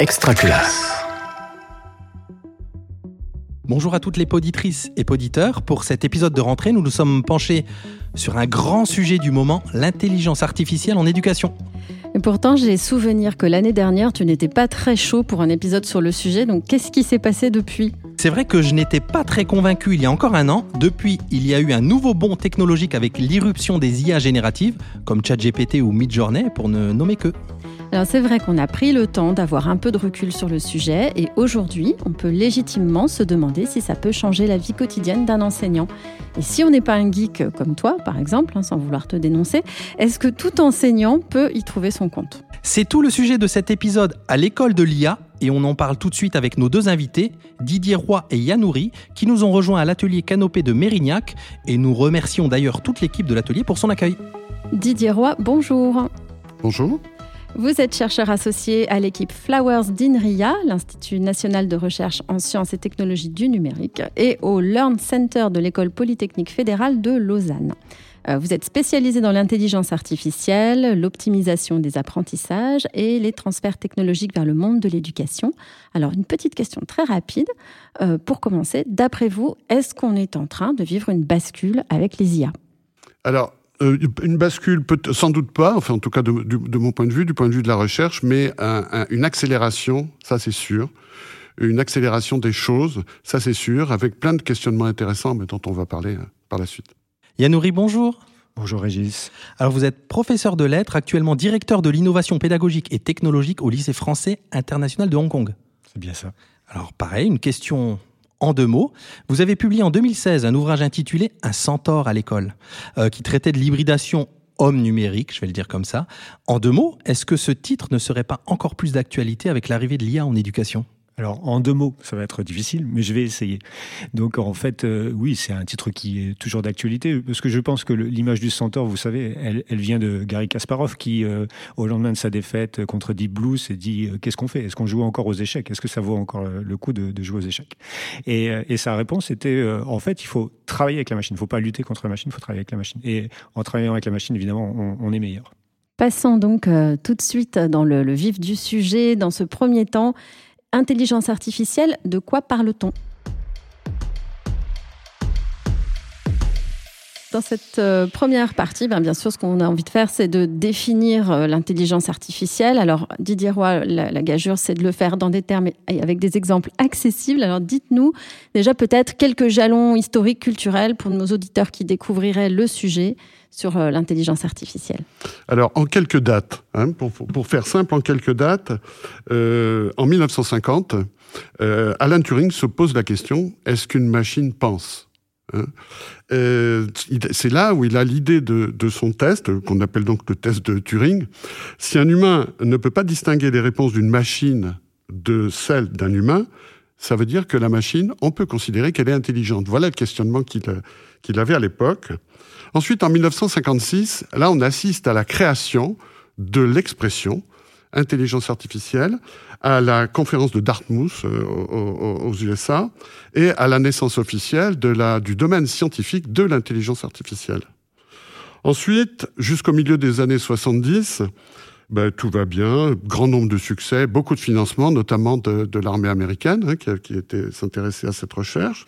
Extraculasse. Bonjour à toutes les poditrices et poditeurs. Pour cet épisode de rentrée, nous nous sommes penchés sur un grand sujet du moment, l'intelligence artificielle en éducation. Et pourtant, j'ai souvenir que l'année dernière, tu n'étais pas très chaud pour un épisode sur le sujet. Donc, qu'est-ce qui s'est passé depuis? C'est vrai que je n'étais pas très convaincu il y a encore un an. Depuis, il y a eu un nouveau bond technologique avec l'irruption des IA génératives, comme ChatGPT ou Midjourney, pour ne nommer que. Alors c'est vrai qu'on a pris le temps d'avoir un peu de recul sur le sujet et aujourd'hui, on peut légitimement se demander si ça peut changer la vie quotidienne d'un enseignant. Et si on n'est pas un geek comme toi, par exemple, hein, sans vouloir te dénoncer, est-ce que tout enseignant peut y trouver son compte? C'est tout le sujet de cet épisode à l'école de l'IA et on en parle tout de suite avec nos deux invités, Didier Roy et Yanouri, qui nous ont rejoints à l'atelier Canopé de Mérignac et nous remercions d'ailleurs toute l'équipe de l'atelier pour son accueil. Didier Roy, bonjour. Bonjour. Vous êtes chercheur associé à l'équipe Flowers d'INRIA, l'Institut national de recherche en sciences et technologies du numérique, et au Learn Center de l'École polytechnique fédérale de Lausanne. Euh, vous êtes spécialisé dans l'intelligence artificielle, l'optimisation des apprentissages et les transferts technologiques vers le monde de l'éducation. Alors, une petite question très rapide. Euh, pour commencer, d'après vous, est-ce qu'on est en train de vivre une bascule avec les IA euh, une bascule, peut sans doute pas, enfin en tout cas de, de, mon point de vue, du point de vue de la recherche, mais un, un, une accélération, ça c'est sûr, une accélération des choses, ça c'est sûr, avec plein de questionnements intéressants, mais dont on va parler euh, par la suite. Yanouri, bonjour. Bonjour Régis. Alors vous êtes professeur de lettres, actuellement directeur de l'innovation pédagogique et technologique au lycée français international de Hong Kong. C'est bien ça. Alors pareil, une question en deux mots. Vous avez publié en 2016 un ouvrage intitulé Un centaure à l'école, euh, qui traitait de l'hybridation homme numérique, je vais le dire comme ça. En deux mots, est-ce que ce titre ne serait pas encore plus d'actualité avec l'arrivée de l'IA en éducation? Alors, en deux mots, ça va être difficile, mais je vais essayer. Donc, en fait, euh, oui, c'est un titre qui est toujours d'actualité, parce que je pense que l'image du centaure, vous savez, elle, vient de Gary Kasparov, qui, euh, au lendemain de sa défaite contre Deep Blue, s'est dit euh, qu'est-ce qu'on fait? Est-ce qu'on joue encore aux échecs? Est-ce que ça vaut encore le coup de, jouer aux échecs? Et, sa réponse était en fait, il faut travailler avec la machine. Il ne faut pas lutter contre la machine, il faut travailler avec la machine. Et en travaillant avec la machine, évidemment, on, est meilleur. Passons donc tout de suite dans le vif du sujet. Dans ce premier temps, Intelligence artificielle, de quoi parle-t-on? Dans cette euh, première partie, ben, bien sûr, ce qu'on a envie de faire, c'est de définir euh, l'intelligence artificielle. Alors, Didier Roy, la, gageure, c'est de le faire dans des termes et avec des exemples accessibles. Alors, dites-nous déjà peut-être quelques jalons historiques, culturels pour nos auditeurs qui découvriraient le sujet sur euh, l'intelligence artificielle Alors, en quelques dates, hein, pour, faire simple, en quelques dates, en 1950, euh, Alan Turing se pose la question est-ce qu'une machine pense? Hein euh, c'est là où il a l'idée de, son test, qu'on appelle donc le test de Turing. Si un humain ne peut pas distinguer les réponses d'une machine de celles d'un humain, ça veut dire que la machine, on peut considérer qu'elle est intelligente. Voilà le questionnement qu'il avait à l'époque. Ensuite, en 1956, là, on assiste à la création de l'expression intelligence artificielle à la conférence de Dartmouth euh, aux, USA et à la naissance officielle de la, du domaine scientifique de l'intelligence artificielle. Ensuite, jusqu'au milieu des années 70, ben, tout va bien, grand nombre de succès, beaucoup de financement, notamment de, de l'armée américaine, hein, qui, qui était s'intéressait à cette recherche.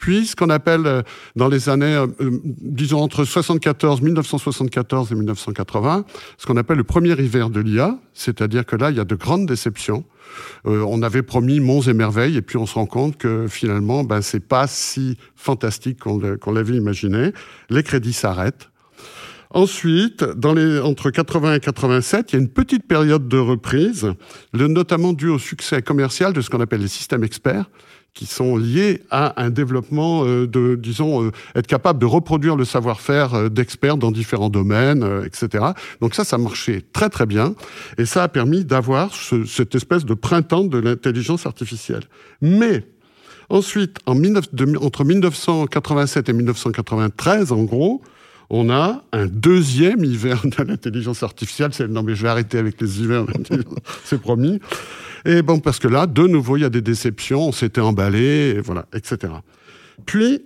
Puis, ce qu'on appelle dans les années, euh, disons entre 74, 1974 et 1980, ce qu'on appelle le premier hiver de l'IA, c'est-à-dire que là, il y a de grandes déceptions. Euh, on avait promis monts et merveilles, et puis on se rend compte que finalement, ben, c'est pas si fantastique qu'on l'avait imaginé. Les crédits s'arrêtent. Ensuite, dans les, entre 80 et 87, il y a une petite période de reprise, notamment dû au succès commercial de ce qu'on appelle les systèmes experts, qui sont liés à un développement euh, de, disons, euh, être capable de reproduire le savoir-faire euh, d'experts dans différents domaines, etc. Donc ça, ça marchait très très bien, et ça a permis d'avoir ce, cette espèce de printemps de l'intelligence artificielle. Mais ensuite, en 19, de, entre 1987 et 1993, en gros, on a un deuxième hiver de l'intelligence artificielle. C'est, non, mais je vais arrêter avec les hivers, c'est promis. Et bon, parce que là, de nouveau, il y a des déceptions, on s'était emballé, voilà, etc. Puis,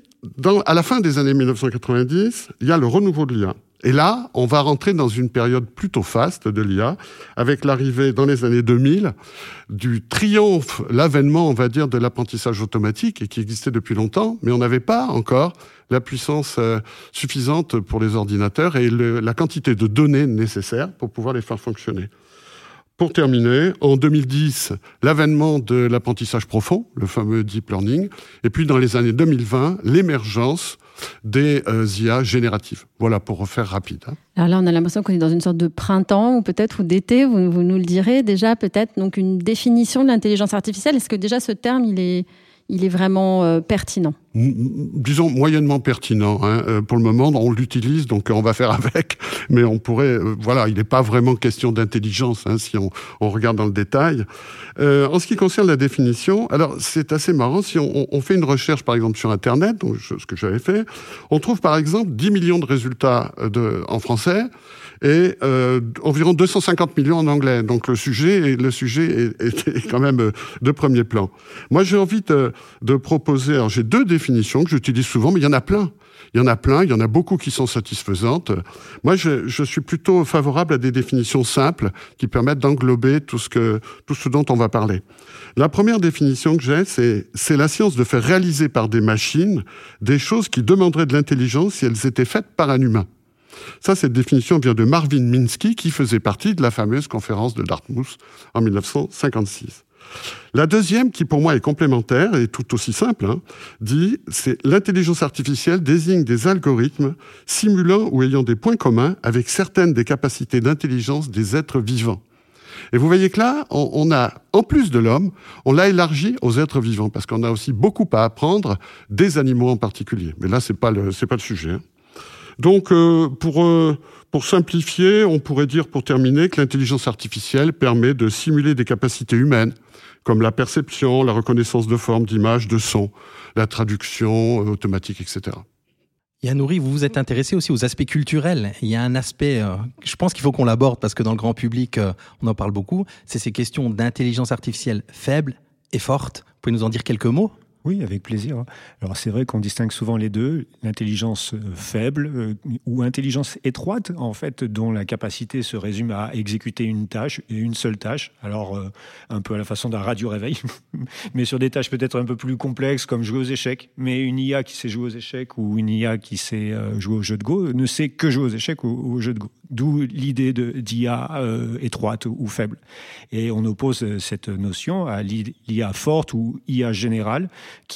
à la fin des années 1990, il y a le renouveau de l'IA. Et là, on va rentrer dans une période plutôt faste de l'IA, avec l'arrivée dans les années 2000 du triomphe, l'avènement, on va dire, de l'apprentissage automatique, et qui existait depuis longtemps, mais on n'avait pas encore la puissance euh, suffisante pour les ordinateurs et la quantité de données nécessaires pour pouvoir les faire fonctionner. Pour terminer, en 2010, l'avènement de l'apprentissage profond, le fameux deep learning, et puis dans les années 2020, l'émergence des euh, IA génératives. Voilà pour refaire rapide. Hein. Alors là, on a l'impression qu'on est dans une sorte de printemps ou peut-être ou d'été. Vous, vous, nous le direz déjà peut-être. Donc une définition de l'intelligence artificielle. Est-ce que déjà ce terme il est il est vraiment euh, pertinent Disons moyennement pertinent. Hein. Euh, pour le moment, on l'utilise, donc on va faire avec. Mais on pourrait, euh, voilà, il n'est pas vraiment question d'intelligence hein, si on, on, regarde dans le détail. en ce qui concerne la définition, alors c'est assez marrant. Si on, on, fait une recherche, par exemple sur Internet, donc ce que j'avais fait, on trouve par exemple 10 millions de résultats de, en français et euh, environ 250 millions en anglais. Donc le sujet, le sujet est, quand même euh, de premier plan. Moi, j'ai envie de, proposer. Alors j'ai deux définitions que j'utilise souvent, mais il y en a plein. Il y en a plein, il y en a beaucoup qui sont satisfaisantes. Moi, je, je suis plutôt favorable à des définitions simples qui permettent d'englober tout ce que tout ce dont on va parler. La première définition que j'ai, c'est c'est la science de faire réaliser par des machines des choses qui demanderaient de l'intelligence si elles étaient faites par un humain. Ça, cette définition vient de Marvin Minsky, qui faisait partie de la fameuse conférence de Dartmouth en 1956. La deuxième, qui pour moi est complémentaire et tout aussi simple, hein, dit c'est l'intelligence artificielle désigne des algorithmes simulant ou ayant des points communs avec certaines des capacités d'intelligence des êtres vivants. Et vous voyez que là, on, a, en plus de l'homme, on l'a élargi aux êtres vivants, parce qu'on a aussi beaucoup à apprendre des animaux en particulier. Mais là, c'est pas le, pas le sujet. Hein. Donc, euh, pour, euh, pour simplifier, on pourrait dire, pour terminer, que l'intelligence artificielle permet de simuler des capacités humaines, comme la perception, la reconnaissance de forme, d'image, de son, la traduction euh, automatique, etc. Yanouri, vous vous êtes intéressé aussi aux aspects culturels. Il y a un aspect, je pense qu'il faut qu'on l'aborde parce que dans le grand public, on en parle beaucoup, c'est ces questions d'intelligence artificielle faible et forte. Vous pouvez nous en dire quelques mots? Oui, avec plaisir. Alors c'est vrai qu'on distingue souvent les deux, l'intelligence euh, faible euh, ou intelligence étroite, en fait, dont la capacité se résume à exécuter une tâche et une seule tâche. Alors euh, un peu à la façon d'un radio réveil, mais sur des tâches peut-être un peu plus complexes comme jouer aux échecs. Mais une IA qui sait jouer aux échecs ou une IA qui sait jouer au jeu de Go ne sait que jouer aux échecs ou au jeu de Go. D'où l'idée d'IA étroite ou faible. Et on oppose cette notion à l'IA forte ou IA générale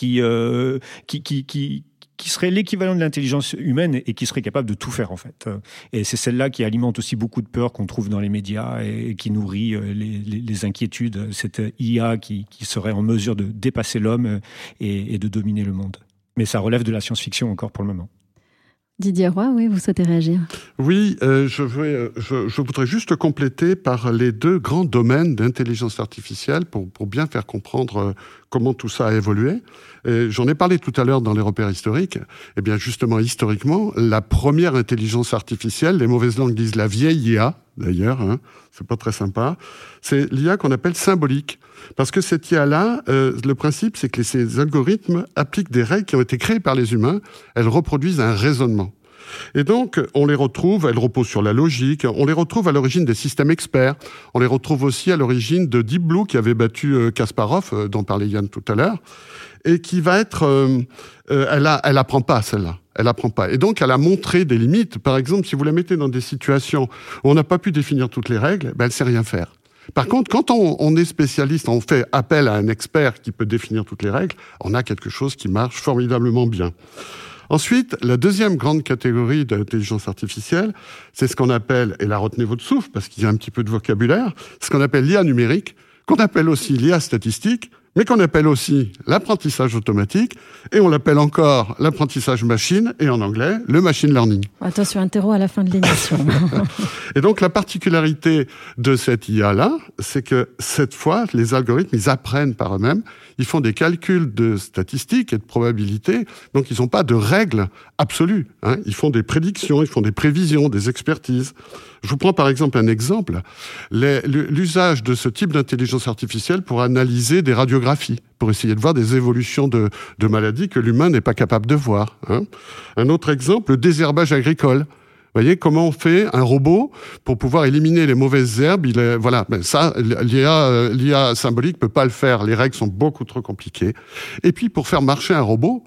euh, qui, qui, qui, qui, serait l'équivalent de l'intelligence humaine et qui serait capable de tout faire en fait. Et c'est celle-là qui alimente aussi beaucoup de peur qu'on trouve dans les médias et qui nourrit euh, les, inquiétudes, cette IA qui, qui, serait en mesure de dépasser l'homme et de dominer le monde. Mais ça relève de la science-fiction encore pour le moment. Didier Roy, oui, vous souhaitez réagir? Oui, euh, je, veux, je, voudrais juste compléter par les deux grands domaines d'intelligence artificielle pour, pour, bien faire comprendre comment tout ça a évolué. J'en ai parlé tout à l'heure dans les repères historiques. Eh bien, justement, historiquement, la première intelligence artificielle, les mauvaises langues disent la vieille IA, d'ailleurs, hein, c'est pas très sympa, c'est l'IA qu'on appelle symbolique. Parce que cette IA-là, euh, le principe, c'est que ces algorithmes appliquent des règles qui ont été créées par les humains. Elles reproduisent un raisonnement. Et donc, on les retrouve, elles reposent sur la logique, on les retrouve à l'origine des systèmes experts, on les retrouve aussi à l'origine de Deep Blue qui avait battu euh, Kasparov, euh, dont parlait Yann tout à l'heure, et qui va être... Euh, elle, apprend pas, celle-là. Elle apprend pas. Et donc, elle a montré des limites. Par exemple, si vous la mettez dans des situations où on n'a pas pu définir toutes les règles, ben, elle sait rien faire. Par contre, quand on, est spécialiste, on fait appel à un expert qui peut définir toutes les règles, on a quelque chose qui marche formidablement bien. Ensuite, la deuxième grande catégorie d'intelligence artificielle, c'est ce qu'on appelle, et là retenez votre souffle parce qu'il y a un petit peu de vocabulaire, ce qu'on appelle l'IA numérique, qu'on appelle aussi l'IA statistique, mais qu'on appelle aussi l'apprentissage automatique, et on l'appelle encore l'apprentissage machine, et en anglais, le machine learning. Attention, un terreau à la fin de l'émission. et donc la particularité de cette IA-là, c'est que cette fois, les algorithmes, ils apprennent par eux-mêmes, ils font des calculs de statistiques et de probabilités, donc ils n'ont pas de règles absolues. Hein. Ils font des prédictions, ils font des prévisions, des expertises. Je vous prends par exemple un exemple. L'usage de ce type d'intelligence artificielle pour analyser des pour essayer de voir des évolutions de, maladies que l'humain n'est pas capable de voir. Hein. Un autre exemple, le désherbage agricole. voyez comment on fait un robot pour pouvoir éliminer les mauvaises herbes. Voilà, ben ça, l'IA, l'IA symbolique peut pas le faire. Les règles sont beaucoup trop compliquées. Et puis pour faire marcher un robot,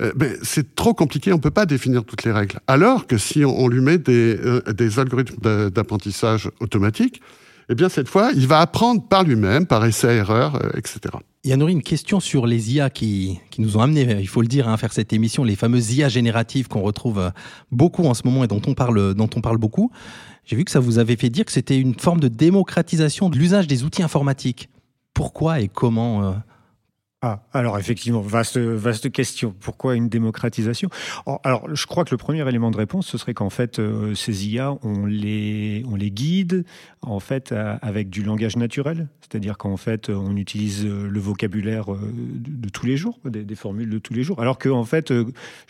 euh, ben, c'est trop compliqué, on peut pas définir toutes les règles. Alors que si on, lui met des, euh, des algorithmes d'apprentissage automatique, eh bien cette fois, il va apprendre par lui-même, par essai-erreur, euh, etc. Il y une question sur les IA qui, qui nous ont amené, il faut le dire, hein, à faire cette émission, les fameuses IA génératives qu'on retrouve euh, beaucoup en ce moment et dont on parle, dont on parle beaucoup. J'ai vu que ça vous avait fait dire que c'était une forme de démocratisation de l'usage des outils informatiques. Pourquoi et comment euh, ah, alors effectivement, vaste, vaste question. Pourquoi une démocratisation? Alors, je crois que le premier élément de réponse, ce serait qu'en fait, euh, ces IA, on les, on les guide en fait avec du langage naturel, c'est-à-dire qu'en fait, on utilise euh, le vocabulaire euh, de, tous les jours, des, formules de tous les jours. Alors qu'en fait, je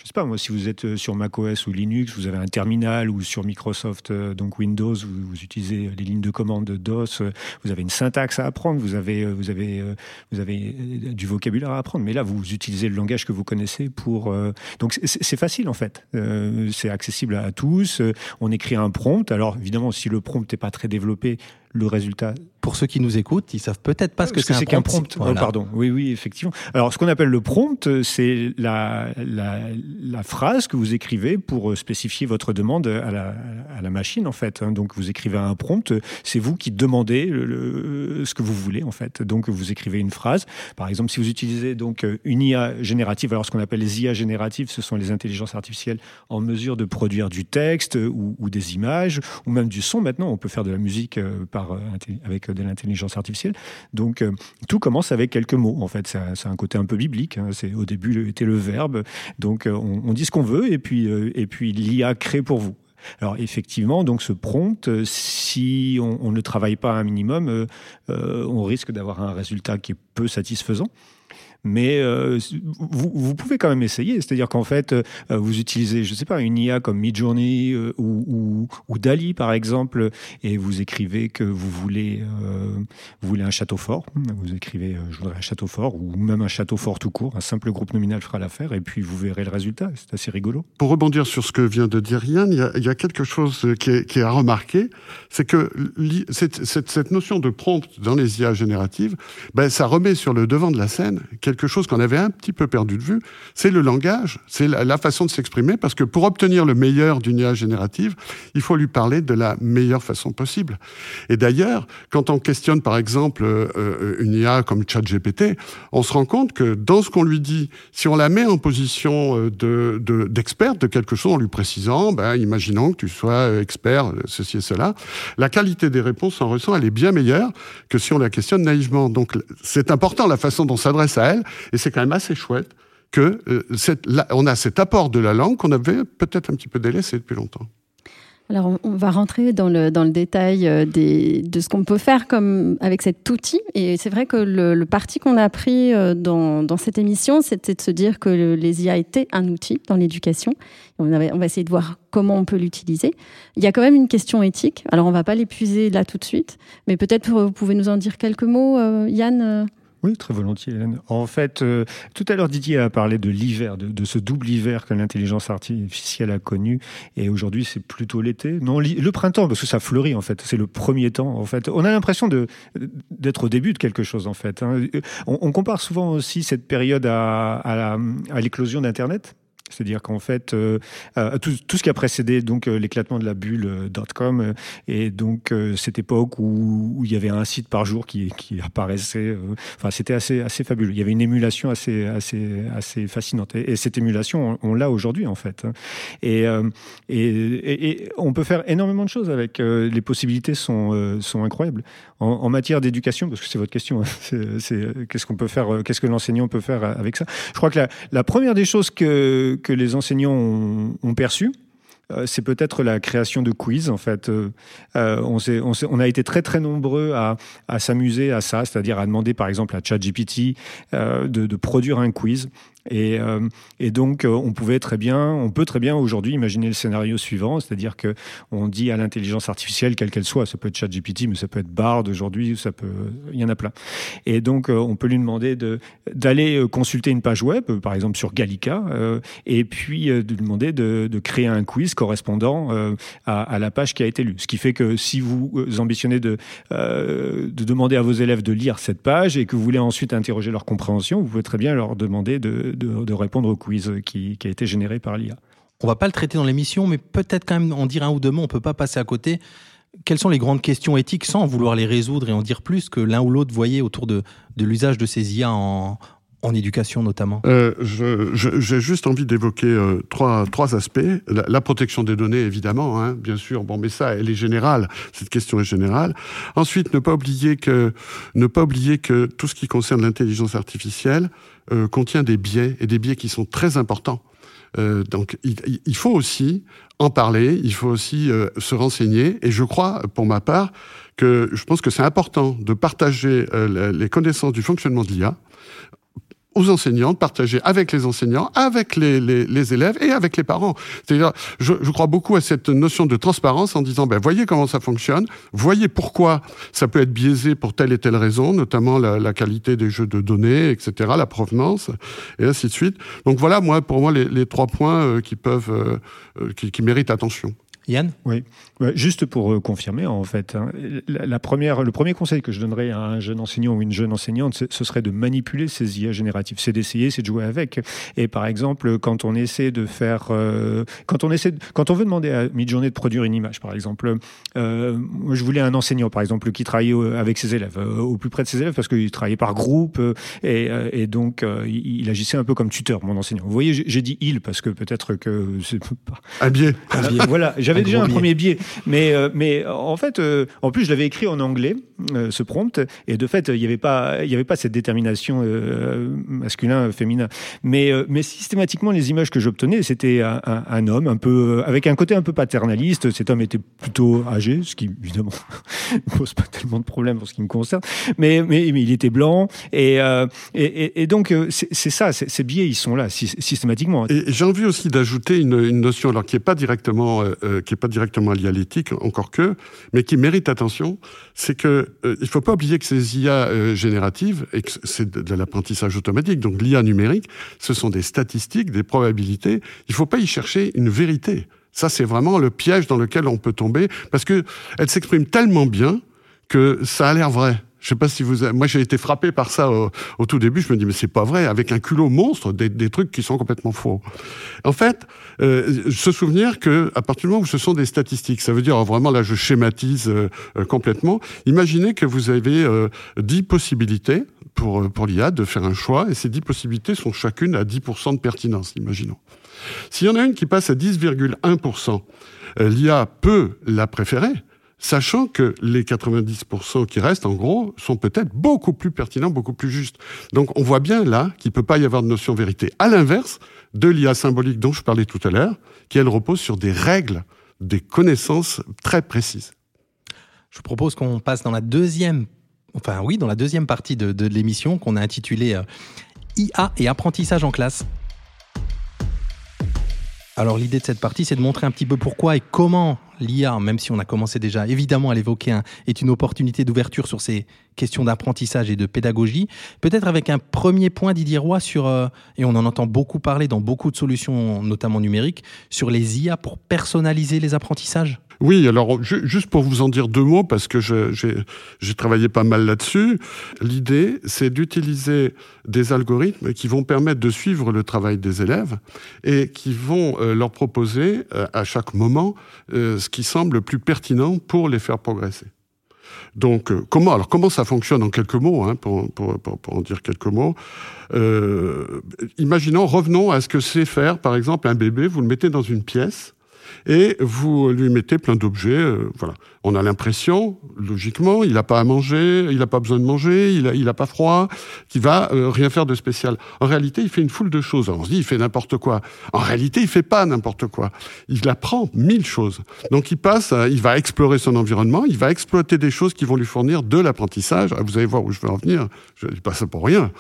sais pas moi, si vous êtes sur macOS ou Linux, vous avez un terminal ou sur Microsoft, donc Windows, vous, vous utilisez les lignes de commande DOS, vous avez une syntaxe à apprendre, vous avez, vous avez, vous avez du vocabulaire vocabulaire à apprendre. Mais là, vous utilisez le langage que vous connaissez pour. Euh, donc, c'est facile en fait. Euh, c'est accessible à tous. on écrit un prompt. Alors, évidemment, si le prompt n'est pas très développé, le résultat. Pour ceux qui nous écoutent, ils savent peut-être pas ce que c'est qu'un prompt. Oh, pardon. Oui, oui, effectivement. Alors, ce qu'on appelle le prompt, c'est la, la, phrase que vous écrivez pour euh, spécifier votre demande à la, à la machine, en fait. Hein. Donc, vous écrivez un prompt. C'est vous qui demandez le, ce que vous voulez, en fait. Donc, vous écrivez une phrase. Par exemple, si vous utilisez donc une IA générative, alors ce qu'on appelle les IA génératives, ce sont les intelligences artificielles en mesure de produire du texte ou, ou des images ou même du son. Maintenant, on peut faire de la musique euh, euh, avec de l'intelligence artificielle. Donc euh, tout commence avec quelques mots. En fait, c'est un côté un peu biblique. Hein. C'est au début était le verbe. Donc euh, on, dit ce qu'on veut et puis et puis l'IA crée pour vous. Alors effectivement, donc ce prompt, si on, ne travaille pas un minimum, on risque d'avoir un résultat qui est peu satisfaisant mais euh, vous, pouvez quand même essayer. C'est-à-dire qu'en fait, euh, vous utilisez, je ne sais pas, une IA comme Midjourney euh, ou, Dali, par exemple, et vous écrivez que vous voulez, vous voulez un château fort. Vous écrivez, je voudrais un château fort, ou même un château fort tout court. Un simple groupe nominal fera l'affaire, et puis vous verrez le résultat. C'est assez rigolo. Pour rebondir sur ce que vient de dire Yann, il y a, quelque chose qui est, à remarquer, c'est que cette, notion de prompt dans les IA génératives, ben, ça remet sur le devant de la scène quelque chose qu'on avait un petit peu perdu de vue, c'est le langage, c'est la, façon de s'exprimer, parce que pour obtenir le meilleur d'une IA générative, il faut lui parler de la meilleure façon possible. Et d'ailleurs, quand on questionne par exemple euh, euh, une IA comme ChatGPT, on se rend compte que dans ce qu'on lui dit, si on la met en position euh, de, d'expert de, quelque chose en lui précisant, ben, imaginons que tu sois expert ceci et cela, la qualité des réponses en ressent, elle est bien meilleure que si on la questionne naïvement. Donc c'est important la façon dont on s'adresse à elle, et c'est quand même assez chouette que euh, a cet apport de la langue qu'on avait peut-être un petit peu délaissé depuis longtemps. Alors, on va rentrer dans le, détail euh, de ce qu'on peut faire avec cet outil. Et c'est vrai que le, parti qu'on a pris euh, dans, cette émission, c'était de se dire que les IA étaient un outil dans l'éducation. On, va essayer de voir comment on peut l'utiliser. Il y a quand même une question éthique. Alors, on ne va pas l'épuiser là tout de suite, mais peut-être vous pouvez nous en dire quelques mots, Yann oui, très volontiers, Hélène. En fait, euh, tout à l'heure, Didier a parlé de l'hiver, de, ce double hiver que l'intelligence artificielle a connu. Et aujourd'hui, c'est plutôt l'été. Non, le printemps, parce que ça fleurit, en fait. C'est le premier temps, en fait. On a l'impression d'être au début de quelque chose, en fait. Hein. On, compare souvent aussi cette période à, à l'éclosion d'Internet c'est-à-dire qu'en fait, euh, euh, tout, ce qui a précédé donc euh, l'éclatement de la bulle .com et donc cette époque où, il y avait un site par jour qui, apparaissait, enfin c'était assez assez fabuleux. Il y avait une émulation assez assez assez fascinante et, cette émulation on, l'a aujourd'hui en fait. Hein. Et, et, on peut faire énormément de choses avec. les possibilités sont sont incroyables en, matière d'éducation parce que c'est votre question. Hein. qu'est-ce qu'on peut faire, qu'est-ce que l'enseignant peut faire avec ça? Je crois que la première des choses que que les enseignants ont, perçu, euh, c'est peut-être la création de quiz. En fait, euh, euh, on, a été très très nombreux à, s'amuser à ça, c'est-à-dire à demander par exemple à ChatGPT de, de produire un quiz Et, et donc, on pouvait très bien, on peut très bien aujourd'hui imaginer le scénario suivant, c'est-à-dire que on dit à l'intelligence artificielle, quelle qu'elle soit, ça peut être ChatGPT, mais ça peut être Bard aujourd'hui, ça peut, il y en a plein. Et donc, on peut lui demander de d'aller consulter une page web, par exemple sur Gallica, et puis de lui demander de, de créer un quiz correspondant à, à, la page qui a été lue. Ce qui fait que si vous ambitionnez de, de demander à vos élèves de lire cette page et que vous voulez ensuite interroger leur compréhension, vous pouvez très bien leur demander de, de, répondre au quiz qui, a été généré par l'IA. On va pas le traiter dans l'émission, mais peut-être quand même en dire un ou deux mots. On peut pas passer à côté. Quelles sont les grandes questions éthiques sans vouloir les résoudre et en dire plus que l'un ou l'autre voyait autour de l'usage de ces IA en, en éducation notamment? Euh, J'ai juste envie d'évoquer euh, trois, trois aspects. La, protection des données, évidemment, hein, bien sûr. Bon, mais ça, elle est générale. Cette question est générale. Ensuite, ne pas oublier que, ne pas oublier que tout ce qui concerne l'intelligence artificielle euh, contient des biais et des biais qui sont très importants. Euh, donc, il, il, faut aussi en parler. Il faut aussi euh, se renseigner. Et je crois, pour ma part, que je pense que c'est important de partager les connaissances du fonctionnement de l'IA aux enseignants, de partager avec les enseignants, avec les, les, les élèves et avec les parents. C'est-à-dire, je, je, crois beaucoup à cette notion de transparence en disant, ben, voyez comment ça fonctionne, voyez pourquoi ça peut être biaisé pour telle et telle raison, notamment la, la qualité des jeux de données, etc., la provenance, et ainsi de suite. Donc voilà, moi, pour moi, les, les trois points euh, qui peuvent, euh, euh, qui, qui méritent attention. Yann Oui, juste pour euh, confirmer, en fait, hein, la, première, le premier conseil que je donnerais à un jeune enseignant ou une jeune enseignante, ce serait de manipuler ces IA génératives. C'est d'essayer, c'est de jouer avec. Et par exemple, quand on essaie de faire, euh, quand on essaie, quand on veut demander à Midjourney de produire une image, par exemple, euh, moi je voulais un enseignant, par exemple, qui travaillait avec ses élèves, au plus près de ses élèves, parce qu'il travaillait par groupe et, et donc il, agissait un peu comme tuteur, mon enseignant. Vous voyez, j'ai dit il parce que peut-être que c'est pas un biais. Voilà, j'avais déjà un premier biais. Mais, euh, mais en fait, euh, en plus, je l'avais écrit en anglais, euh, ce prompt, et de fait, il n'y avait pas, il y avait pas cette détermination masculin-féminin. Mais, mais systématiquement, les images que j'obtenais, c'était un, un, homme un peu, avec un côté un peu paternaliste. Cet homme était plutôt âgé, ce qui évidemment ne pose pas tellement de problèmes pour ce qui me concerne. Mais, mais, mais il était blanc, et, et, et, donc c'est ça, ces biais, ils sont là systématiquement. J'ai envie aussi d'ajouter une, une, notion, alors qui n'est pas directement, qui est pas directement lié à l'éthique, encore que, mais qui mérite attention, c'est que euh, il faut pas oublier que ces IA euh, génératives, et que c'est de, l'apprentissage automatique, donc l'IA numérique, ce sont des statistiques, des probabilités. Il faut pas y chercher une vérité. Ça, c'est vraiment le piège dans lequel on peut tomber, parce que elle s'exprime tellement bien que ça a l'air vrai. Je sais pas si vous. Moi, j'ai été frappé par ça au, tout début. Je me dis mais c'est pas vrai. Avec un culot monstre, des, trucs qui sont complètement faux. En fait, euh, se souvenir que à partir du moment où ce sont des statistiques, ça veut dire vraiment là, je schématise euh, euh, complètement. Imaginez que vous avez euh, 10 possibilités pour pour l'IA de faire un choix, et ces 10 possibilités sont chacune à 10% de pertinence. Imaginons. S'il y en a une qui passe à 10,1%, l'IA peut la préférer sachant que les 90% qui restent, en gros, sont peut-être beaucoup plus pertinents, beaucoup plus justes. Donc on voit bien là qu'il ne peut pas y avoir de notion vérité. À l'inverse de l'IA symbolique dont je parlais tout à l'heure, qui elle repose sur des règles, des connaissances très précises. Je vous propose qu'on passe dans la deuxième, enfin oui, dans la deuxième partie de, l'émission qu'on a intitulée euh, IA et apprentissage en classe. Alors l'idée de cette partie, c'est de montrer un petit peu pourquoi et comment l'IA, même si on a commencé déjà évidemment à l'évoquer, est une opportunité d'ouverture sur ces questions d'apprentissage et de pédagogie. Peut-être avec un premier point, Didier Roy, sur, euh, et on en entend beaucoup parler dans beaucoup de solutions, notamment numériques, sur les IA pour personnaliser les apprentissages? Oui, alors juste pour vous en dire deux mots, parce que j'ai travaillé pas mal là-dessus, l'idée, c'est d'utiliser des algorithmes qui vont permettre de suivre le travail des élèves et qui vont euh, leur proposer euh, à chaque moment euh, ce qui semble le plus pertinent pour les faire progresser. Donc, comment alors comment ça fonctionne en quelques mots, hein, pour, pour, pour, en dire quelques mots. imaginons, revenons à ce que c'est faire, par exemple, un bébé. Vous le mettez dans une pièce et vous lui mettez plein d'objets. Euh, voilà. on a l'impression, logiquement, il n'a pas à manger, il n'a pas besoin de manger, il n'a a pas froid, qu'il va euh, rien faire de spécial. En réalité, il fait une foule de choses. on se dit, il fait n'importe quoi. En réalité, il fait pas n'importe quoi. Il apprend mille choses. Donc, il passe, il va explorer son environnement, il va exploiter des choses qui vont lui fournir de l'apprentissage. Ah, vous allez voir où je veux en venir. Je dis pas ça pour rien.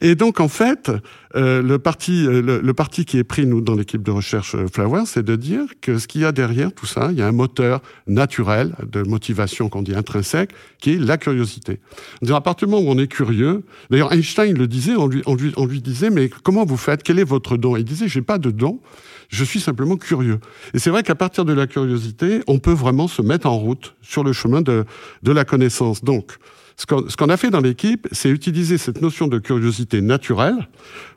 Et donc, en fait, euh, le parti, euh, le, parti qui est pris nous dans l'équipe de recherche Flower, c'est de dire que ce qu'il y a derrière tout ça, il y a un moteur naturel de motivation qu'on dit intrinsèque, qui est la curiosité. À partir du moment où on est curieux, d'ailleurs Einstein le disait, on lui disait, mais comment vous faites? Quel est votre don? Il disait, j'ai pas de don, je suis simplement curieux. Et c'est vrai qu'à partir de la curiosité, on peut vraiment se mettre en route sur le chemin de, de la connaissance. Donc, ce qu'on a fait dans l'équipe, c'est utiliser cette notion de curiosité naturelle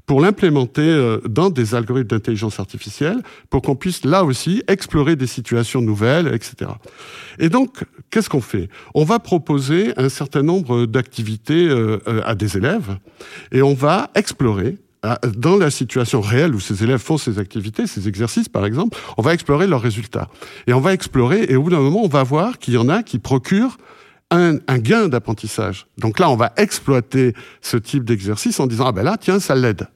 pour l'implémenter euh, dans des algorithmes d'intelligence artificielle, pour qu'on puisse là aussi explorer des situations nouvelles, etc. Et donc, qu'est-ce qu'on fait? On va proposer un certain nombre d'activités euh, euh, à des élèves, et on va explorer dans la situation réelle où ces élèves font ces activités, ces exercices par exemple, on va explorer leurs résultats. Et on va explorer, et au bout d'un moment, on va voir qu'il y en a qui procurent un, un gain d'apprentissage. Donc là, on va exploiter ce type d'exercice en disant, ah ben là, tiens, ça l'aide.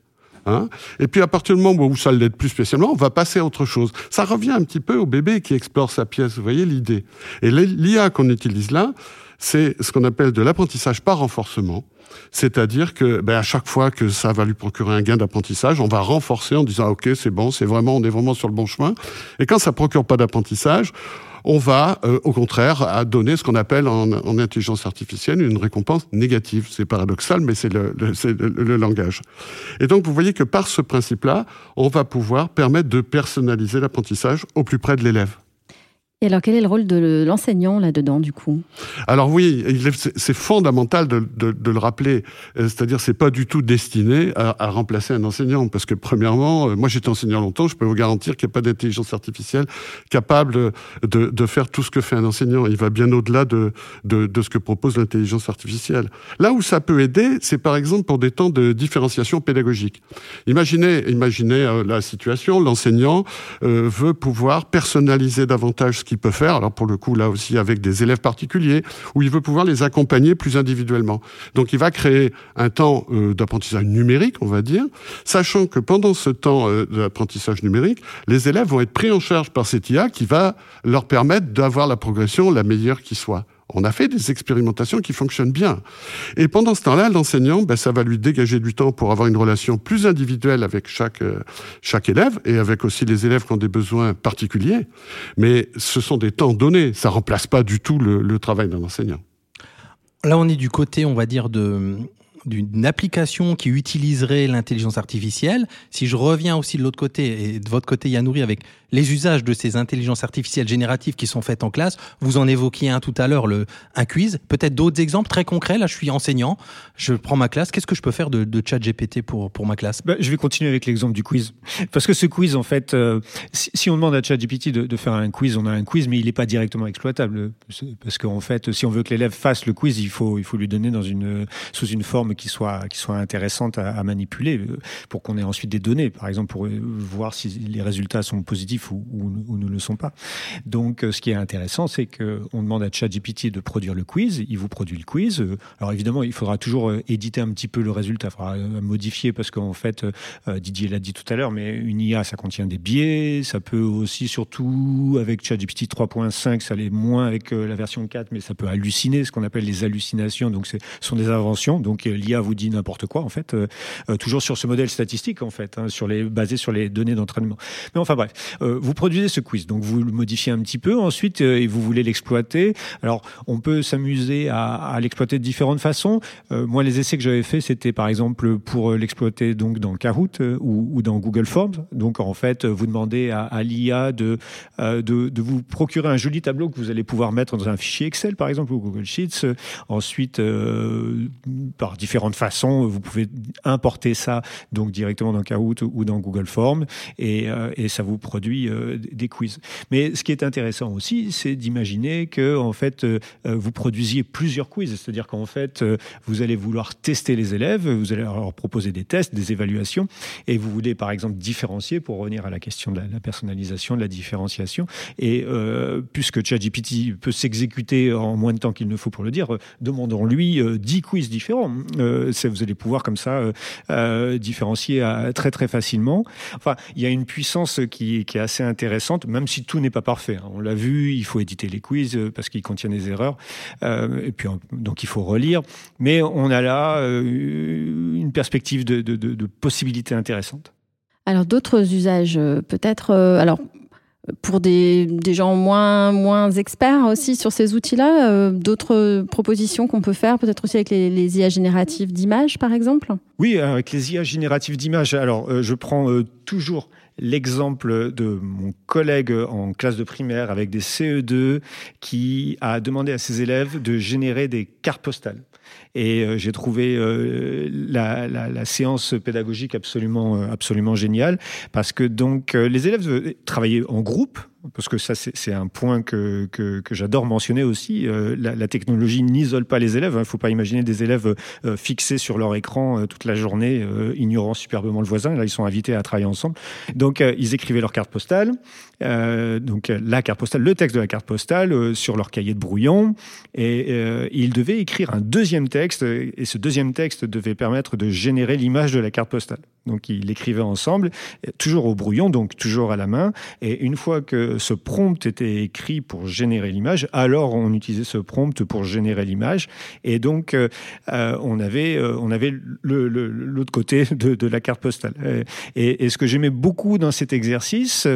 Hein? Et puis à partir du moment où ça l'aide plus spécialement, on va passer à autre chose. Ça revient un petit peu au bébé qui explore sa pièce, vous voyez l'idée. Et l'IA qu'on utilise là, c'est ce qu'on appelle de l'apprentissage par renforcement. C'est-à-dire que ben, à chaque fois que ça va lui procurer un gain d'apprentissage, on va renforcer en disant ok c'est bon, c'est vraiment on est vraiment sur le bon chemin. Et quand ça procure pas d'apprentissage, on va euh, au contraire à donner ce qu'on appelle en, intelligence artificielle une récompense négative. C'est paradoxal, mais c'est le, le, langage. Et donc vous voyez que par ce principe-là, on va pouvoir permettre de personnaliser l'apprentissage au plus près de l'élève. Et alors, quel est le rôle de l'enseignant là-dedans, du coup? Alors oui, c'est fondamental de, le rappeler. Euh, c'est-à-dire, c'est pas du tout destiné à, remplacer un enseignant, parce que premièrement, euh, moi j'étais enseignant longtemps, je peux vous garantir qu'il n'y a pas d'intelligence artificielle capable de, faire tout ce que fait un enseignant. Il va bien au-delà de, ce que propose l'intelligence artificielle. Là où ça peut aider, c'est par exemple pour des temps de différenciation pédagogique. Imaginez, imaginez euh, la situation, l'enseignant veut pouvoir personnaliser davantage qu'il peut faire, alors pour le coup là aussi avec des élèves particuliers, où il veut pouvoir les accompagner plus individuellement. Donc il va créer un temps euh, d'apprentissage numérique, on va dire, sachant que pendant ce temps euh, d'apprentissage numérique, les élèves vont être pris en charge par cette IA qui va leur permettre d'avoir la progression la meilleure qui soit. On a fait des expérimentations qui fonctionnent bien. Et pendant ce temps-là, l'enseignant, ben, ça va lui dégager du temps pour avoir une relation plus individuelle avec chaque, euh, chaque élève et avec aussi les élèves qui ont des besoins particuliers. Mais ce sont des temps donnés. Ça remplace pas du tout le, le travail d'un enseignant. Là, on est du côté, on va dire, de, d'une application qui utiliserait l'intelligence artificielle. Si je reviens aussi de l'autre côté et de votre côté, Yanouri, avec les usages de ces intelligences artificielles génératives qui sont faites en classe, vous en évoquiez un tout à l'heure, le un quiz. Peut-être d'autres exemples très concrets. Là, je suis enseignant, je prends ma classe. Qu'est-ce que je peux faire de, de chat GPT pour, pour ma classe? Bah, Je vais continuer avec l'exemple du quiz. Parce que ce quiz, en fait, euh, si, on demande à chat GPT de, de, faire un quiz, on a un quiz, mais il n'est pas directement exploitable. Parce qu'en fait, si on veut que l'élève fasse le quiz, il faut, il faut lui donner dans une, sous une forme qui soit, qui soit intéressante à, manipuler euh, pour qu'on ait ensuite des données, par exemple, pour euh, voir si les résultats sont positifs ou, ou, ne le sont pas. Donc, euh, ce qui est intéressant, c'est qu'on demande à ChatGPT de produire le quiz. Il vous produit le quiz. Alors, évidemment, il faudra toujours éditer un petit peu le résultat. Il faudra modifier parce qu'en fait, Didier l'a dit tout à l'heure, mais une IA, ça contient des biais. Ça peut aussi, surtout avec ChatGPT 3.5, ça l'est moins avec la version 4, mais ça peut halluciner, ce qu'on appelle les hallucinations. Donc, ce sont des inventions. Donc, l'IA vous dit n'importe quoi, en fait, euh, euh, toujours sur ce modèle statistique, en fait, hein, sur les, basé sur les données d'entraînement. Mais enfin bref, euh, vous produisez ce quiz, donc vous le modifiez un petit peu, ensuite, et vous voulez l'exploiter. Alors, on peut s'amuser à, l'exploiter de différentes façons. moi, les essais que j'avais fait, c'était par exemple pour l'exploiter donc dans Kahoot ou, dans Google Forms. Donc, en fait, vous demandez à, l'IA de, de, de, vous procurer un joli tableau que vous allez pouvoir mettre dans un fichier Excel, par exemple, ou Google Sheets. Ensuite, par différentes façon. Vous pouvez importer ça donc directement dans Kahoot ou dans Google Forms et, euh, ça vous produit aujourd'hui des quiz. Mais ce qui est intéressant aussi, c'est d'imaginer que en fait vous produisiez plusieurs quiz, c'est-à-dire qu'en fait vous allez vouloir tester les élèves, vous allez leur proposer des tests, des évaluations, et vous voulez par exemple différencier pour revenir à la question de la, personnalisation, de la différenciation. Et puisque ChatGPT peut s'exécuter en moins de temps qu'il ne faut pour le dire, demandons-lui 10 quiz différents. Vous allez pouvoir comme ça différencier très très facilement. Enfin, il y a une puissance qui, est assez intéressante, même si tout n'est pas parfait. Hein. On l'a vu, il faut éditer les quiz euh, parce qu'ils contiennent des erreurs, euh, et puis donc il faut relire. Mais on a là euh, une perspective de, de possibilités intéressantes. Alors d'autres usages, peut-être. alors pour des, gens moins, moins experts aussi sur ces outils-là, euh, d'autres propositions qu'on peut faire, peut-être aussi avec les, IA génératives d'images, par exemple? Oui, avec les IA génératives d'images. Alors, euh, je prends euh, toujours l'exemple de mon collègue en classe de primaire avec des CE2 qui a demandé à ses élèves de générer des cartes postales. Et euh, j'ai trouvé euh, la, séance pédagogique absolument, euh, absolument géniale parce que donc les élèves travaillaient en groupe parce que ça, c'est un point que, que, j'adore mentionner aussi. La, technologie n'isole pas les élèves. Il hein. ne faut pas imaginer des élèves fixés sur leur écran toute la journée, ignorant superbement le voisin. Là, ils sont invités à travailler ensemble. Donc, ils écrivaient leur carte postale. Donc, la carte postale, le texte de la carte postale sur leur cahier de brouillon. Et ils devaient écrire un deuxième texte. Et ce deuxième texte devait permettre de générer l'image de la carte postale. Donc, ils l'écrivaient ensemble, toujours au brouillon, donc toujours à la main. Et une fois que ce prompt était écrit pour générer l'image, alors on utilisait ce prompt pour générer l'image. Et donc, euh, euh, on avait, euh, on avait l'autre côté de, la carte postale. Et ce que j'aimais beaucoup dans cet exercice,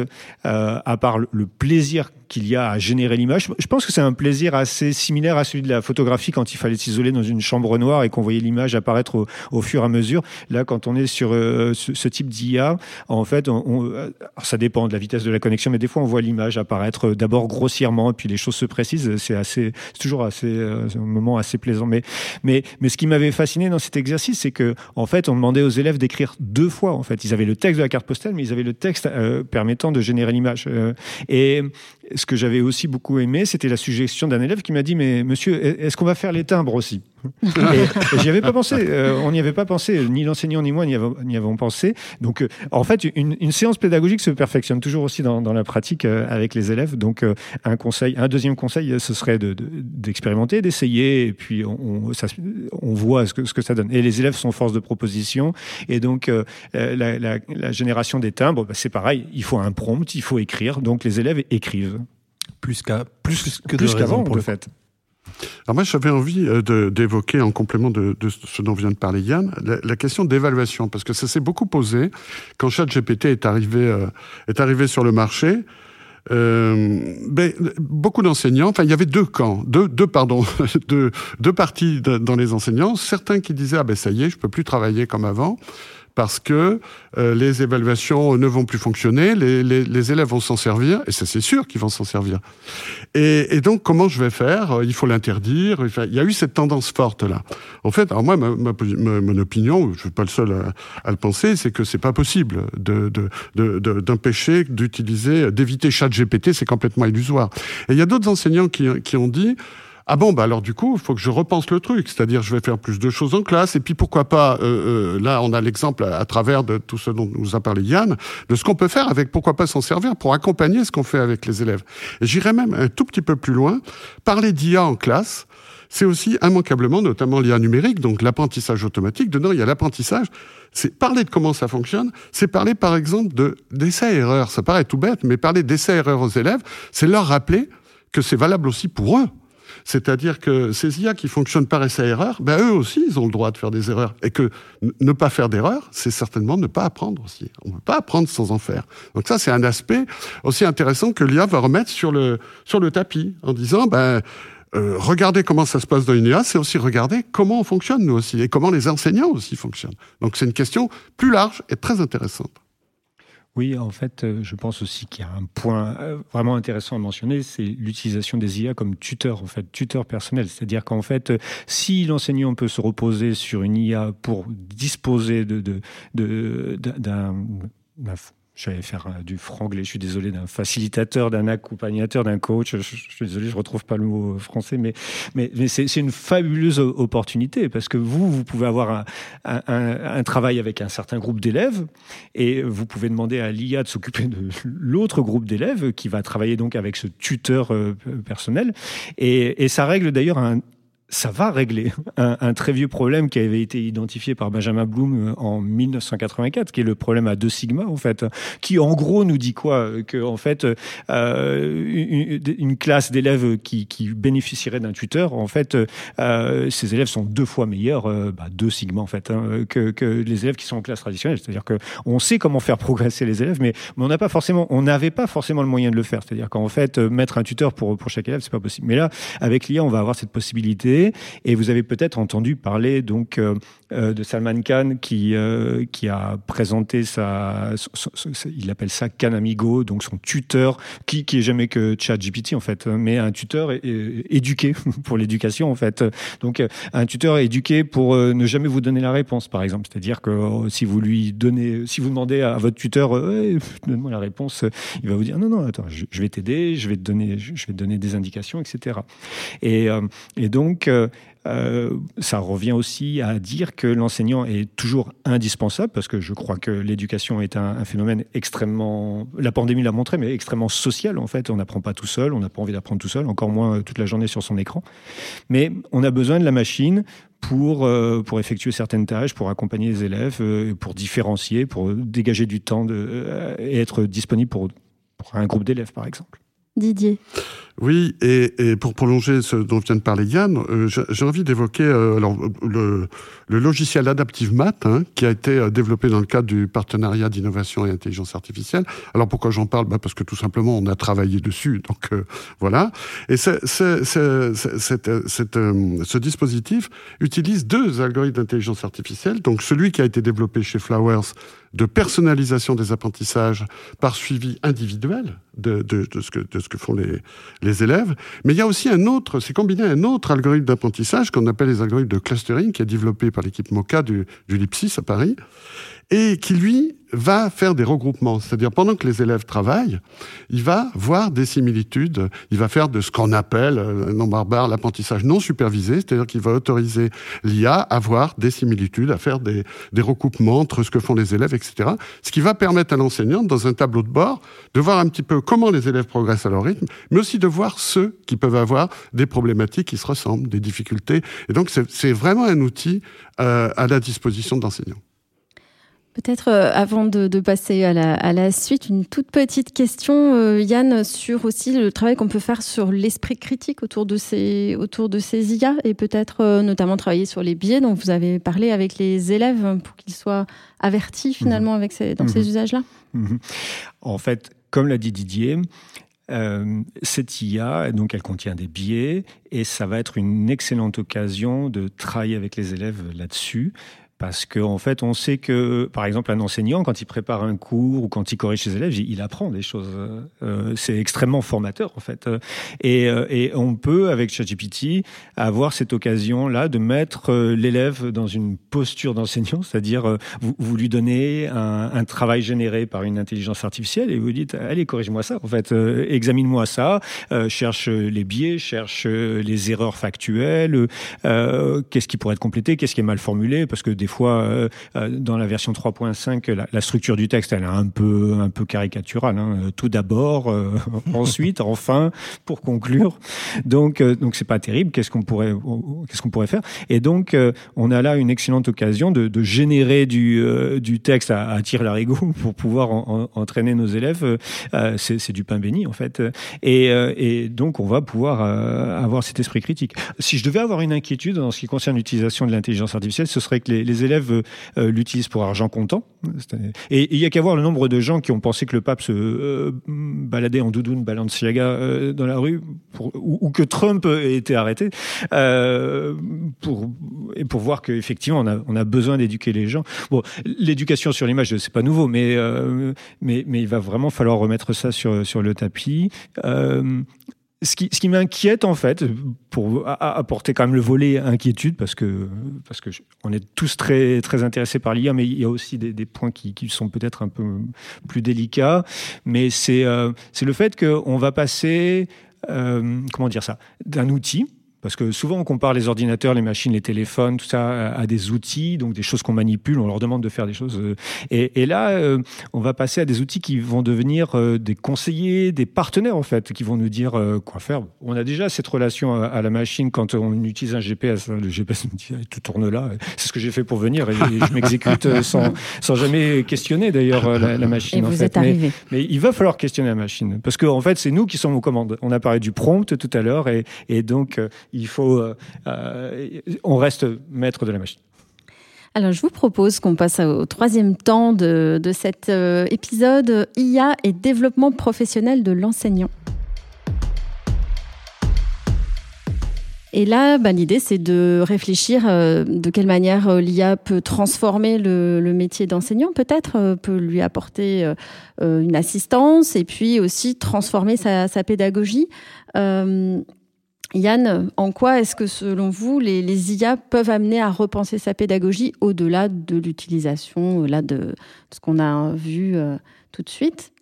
à part le plaisir qu'il y a à générer l'image. Je pense que c'est un plaisir assez similaire à celui de la photographie quand il fallait s'isoler dans une chambre noire et qu'on voyait l'image apparaître au, fur et à mesure. Là, quand on est sur euh, ce, type d'IA, en fait, euh, ça dépend de la vitesse de la connexion, mais des fois on voit l'image apparaître d'abord grossièrement puis les choses se précisent. C'est assez, c'est toujours assez, euh, un moment assez plaisant. Mais, mais, mais ce qui m'avait fasciné dans cet exercice, c'est que en fait, on demandait aux élèves d'écrire deux fois. En fait, ils avaient le texte de la carte postale, mais ils avaient le texte permettant de générer l'image. Et ce que j'avais aussi beaucoup aimé, c'était la suggestion d'un élève qui m'a dit Mais monsieur, est-ce qu'on va faire les timbres aussi? Et, j'y avais pas pensé. Euh, on n'y avait pas pensé. Ni l'enseignant ni moi n'y avons, pensé. Donc, euh, en fait, une, séance pédagogique se perfectionne toujours aussi dans, la pratique euh, avec les élèves. Donc, un conseil, un deuxième conseil, ce serait d'expérimenter, d'essayer, et puis on, on voit ce que, ce que, ça donne. Et les élèves sont force de proposition. Et donc, la, génération des timbres, bah, c'est pareil. Il faut un prompt, il faut écrire. Donc, les élèves écrivent. Plus qu'à plus que plus qu'avant, pour le fait. Alors moi, j'avais envie euh, d'évoquer, en complément de, ce dont vient de parler Yann, la, question d'évaluation, parce que ça s'est beaucoup posé quand ChatGPT est arrivé, euh, est arrivé sur le marché. Euh, ben, beaucoup d'enseignants, enfin il y avait deux camps, deux, deux pardon, deux, deux parties dans les enseignants. Certains qui disaient ah ben ça y est, je peux plus travailler comme avant parce que euh, les évaluations ne vont plus fonctionner, les, les, les élèves vont s'en servir, et ça c'est sûr qu'ils vont s'en servir. Et, et, donc comment je vais faire? Il faut l'interdire. Il y a eu cette tendance forte là. En fait, alors moi, ma, ma, mon opinion, je suis pas le seul à, à le penser, c'est que c'est pas possible de, de, d'empêcher d'utiliser, d'éviter ChatGPT, c'est complètement illusoire. Et il y a d'autres enseignants qui, qui ont dit ah bon, bah alors du coup, il faut que je repense le truc, c'est-à-dire je vais faire plus de choses en classe, et puis pourquoi pas, euh, euh, là on a l'exemple à, travers de tout ce dont nous a parlé Yann, de ce qu'on peut faire avec, pourquoi pas s'en servir pour accompagner ce qu'on fait avec les élèves. Et j'irais même un tout petit peu plus loin, parler d'IA en classe, c'est aussi immanquablement, notamment l'IA numérique, donc l'apprentissage automatique. Dedans, il y a l'apprentissage. C'est parler de comment ça fonctionne. C'est parler, par exemple, de d'essais-erreurs. Ça paraît tout bête, mais parler d'essais-erreurs aux élèves, c'est leur rappeler que c'est valable aussi pour eux. C'est-à-dire que ces IA qui fonctionnent par essai-erreur, ben eux aussi, ils ont le droit de faire des erreurs. Et que ne pas faire d'erreurs, c'est certainement ne pas apprendre aussi. On ne peut pas apprendre sans en faire. Donc ça, c'est un aspect aussi intéressant que l'IA va remettre sur le, sur le tapis en disant, ben, euh, regarder comment ça se passe dans une IA, c'est aussi regarder comment on fonctionne nous aussi et comment les enseignants aussi fonctionnent. Donc c'est une question plus large et très intéressante. Oui, en fait, euh, je pense aussi qu'il y a un point euh, vraiment intéressant à mentionner, c'est l'utilisation des IA comme tuteur, en fait, tuteur personnel. C'est-à-dire qu'en fait, euh, si l'enseignant peut se reposer sur une IA pour disposer de, d'un j'allais faire euh, du franglais, je suis désolé, d'un facilitateur, d'un accompagnateur, d'un coach. Je, suis désolé, je retrouve pas le mot français, mais, c'est une fabuleuse opportunité parce que vous, vous pouvez avoir un, travail avec un certain groupe d'élèves et vous pouvez demander à l'IA de s'occuper de l'autre groupe d'élèves qui va travailler donc avec ce tuteur euh, personnel. Et ça règle d'ailleurs un, ça va régler un, très vieux problème qui avait été identifié par Benjamin Bloom euh, en 1984, qui est le problème à deux sigma en fait, qui en gros nous dit quoi? Que en fait, euh, une, classe d'élèves qui, qui bénéficierait d'un tuteur, en fait, euh, ces élèves sont deux fois meilleurs, euh, bah, deux sigma en fait, hein, que, que, les élèves qui sont en classe traditionnelle. C'est-à-dire que on sait comment faire progresser les élèves, mais, mais on n'a pas forcément, on n'avait pas forcément le moyen de le faire. C'est-à-dire qu'en fait, mettre un tuteur pour pour chaque élève, c'est pas possible. Mais là, avec l'IA, on va avoir cette possibilité et vous avez peut-être entendu parler donc euh, euh, de Salman Khan qui euh, qui a présenté sa, il appelle ça Khan Amigo, donc son tuteur qui qui est jamais que ChatGPT en fait, mais un tuteur éduqué pour l'éducation en fait. Donc un tuteur éduqué pour ne jamais vous donner la réponse par exemple, c'est-à-dire que si vous lui donnez, si vous demandez à votre tuteur, donne-moi la réponse, il va vous dire non non attends, je, vais t'aider, je vais te donner, je vais te donner des indications, etc. Et, et donc euh, ça revient aussi à dire que l'enseignant est toujours indispensable parce que je crois que l'éducation est un, phénomène extrêmement, la pandémie l'a montré, mais extrêmement social en fait. On n'apprend pas tout seul, on n'a pas envie d'apprendre tout seul, encore moins euh, toute la journée sur son écran. Mais on a besoin de la machine pour, euh, pour effectuer certaines tâches, pour accompagner les élèves, pour différencier, pour dégager du temps et être disponible pour, pour un groupe d'élèves par exemple. Didier. Oui, et, et, pour prolonger ce dont vient de parler Yann, euh, j'ai envie d'évoquer euh, le, le, logiciel Adaptive Math hein, qui a été euh, développé dans le cadre du partenariat d'innovation et intelligence artificielle. Alors pourquoi j'en parle? Bah Parce que tout simplement on a travaillé dessus, donc voilà. Et c ce dispositif utilise deux algorithmes d'intelligence artificielle. Donc celui qui a été développé chez Flowers de personnalisation des apprentissages par suivi individuel de, de, de, ce, que, de ce que font les, les élèves. Mais il y a aussi un autre, c'est combiné un autre algorithme d'apprentissage qu'on appelle les algorithmes de clustering, qui est développé par l'équipe MOCA du, du LIPSIS à Paris, et qui, lui, va faire des regroupements. C'est-à-dire, pendant que les élèves travaillent, il va voir des similitudes. Il va faire de ce qu'on appelle, euh, non barbare, l'apprentissage non supervisé. C'est-à-dire qu'il va autoriser l'IA à voir des similitudes, à faire des, des recoupements entre ce que font les élèves, etc. Ce qui va permettre à l'enseignant, dans un tableau de bord, de voir un petit peu comment les élèves progressent à leur rythme, mais aussi de voir ceux qui peuvent avoir des problématiques qui se ressemblent, des difficultés. Et donc, c'est vraiment un outil euh, à la disposition de l'enseignant. Peut-être euh, avant de, passer à la, suite, une toute petite question, euh, Yann, sur aussi le travail qu'on peut faire sur l'esprit critique autour de ces, autour de ces IA et peut-être euh, notamment travailler sur les biais dont vous avez parlé avec les élèves pour qu'ils soient avertis mhm. finalement avec ces, dans ces mhm. usages-là. Mhm. En fait, comme l'a dit Didier, cette IA, donc elle contient des biais et ça va être une excellente occasion de travailler avec les élèves là-dessus parce qu'en en fait, on sait que, par exemple, un enseignant, quand il prépare un cours ou quand il corrige ses élèves, il apprend des choses. Euh, c'est extrêmement formateur, en fait. Et, euh, et on peut, avec ChatGPT, avoir cette occasion-là de mettre euh, l'élève dans une posture d'enseignant, c'est-à-dire vous, lui donnez un, travail généré par une intelligence artificielle et vous dites, allez, corrige-moi ça, en fait, examine-moi ça, cherche les biais, cherche les erreurs factuelles, qu'est-ce qui pourrait être complété, qu'est-ce qui est mal formulé, parce que des fois, euh, euh, dans la version 3.5, la, structure du texte, elle est un peu, un peu caricaturale. Hein. Tout d'abord, euh, ensuite, enfin, pour conclure. Donc, donc c'est pas terrible. Qu'est-ce qu'on pourrait, qu'est-ce qu'on pourrait faire? Et donc, on a là une excellente occasion de, générer du, du texte à, à tir larigot pour pouvoir entraîner nos élèves. c'est du pain béni, en fait. Et, et donc, on va pouvoir avoir cet esprit critique. Si je devais avoir une inquiétude en ce qui concerne l'utilisation de l'intelligence artificielle, ce serait que les, les élèves euh, l'utilisent pour argent comptant. Et il y a qu'à voir le nombre de gens qui ont pensé que le pape se euh, baladait en doudoune Balenciaga euh, dans la rue, ou, que Trump ait été arrêté, pour, et pour voir qu'effectivement on a, besoin d'éduquer les gens. Bon, l'éducation sur l'image, c'est pas nouveau, mais, mais, mais il va vraiment falloir remettre ça sur, sur le tapis ce qui, ce qui m'inquiète en fait, pour apporter quand même le volet inquiétude, parce que parce que on est tous très très intéressés par l'IA, mais il y a aussi des, des points qui, qui sont peut-être un peu plus délicats. Mais c'est euh, c'est le fait qu'on va passer euh, comment dire ça d'un outil parce que souvent, on compare les ordinateurs, les machines, les téléphones, tout ça, à des outils, donc des choses qu'on manipule, on leur demande de faire des choses. Euh, et, et là, euh, on va passer à des outils qui vont devenir euh, des conseillers, des partenaires, en fait, qui vont nous dire quoi faire. On a déjà cette relation à, la machine quand on utilise un GPS. Hein. Le GPS nous dit, tout tourne là. C'est ce que j'ai fait pour venir et, je m'exécute sans, sans jamais questionner, d'ailleurs, la, machine. Et vous êtes arrivé. Mais, il va falloir questionner la machine. Parce qu'en en fait, c'est nous qui sommes aux commandes. On a parlé du prompt tout à l'heure et, et donc, il faut, euh, euh, on reste maître de la machine. Alors, je vous propose qu'on passe au troisième temps de, cet euh, épisode IA et développement professionnel de l'enseignant. Et là, bah, l'idée, c'est de réfléchir de quelle manière l'IA peut transformer le, métier d'enseignant, peut-être, peut lui apporter une assistance et puis aussi transformer sa pédagogie. Yann, en quoi est-ce que selon vous, les, IA peuvent amener à repenser sa pédagogie au-delà de l'utilisation là, de, ce qu'on a vu euh, tout de suite?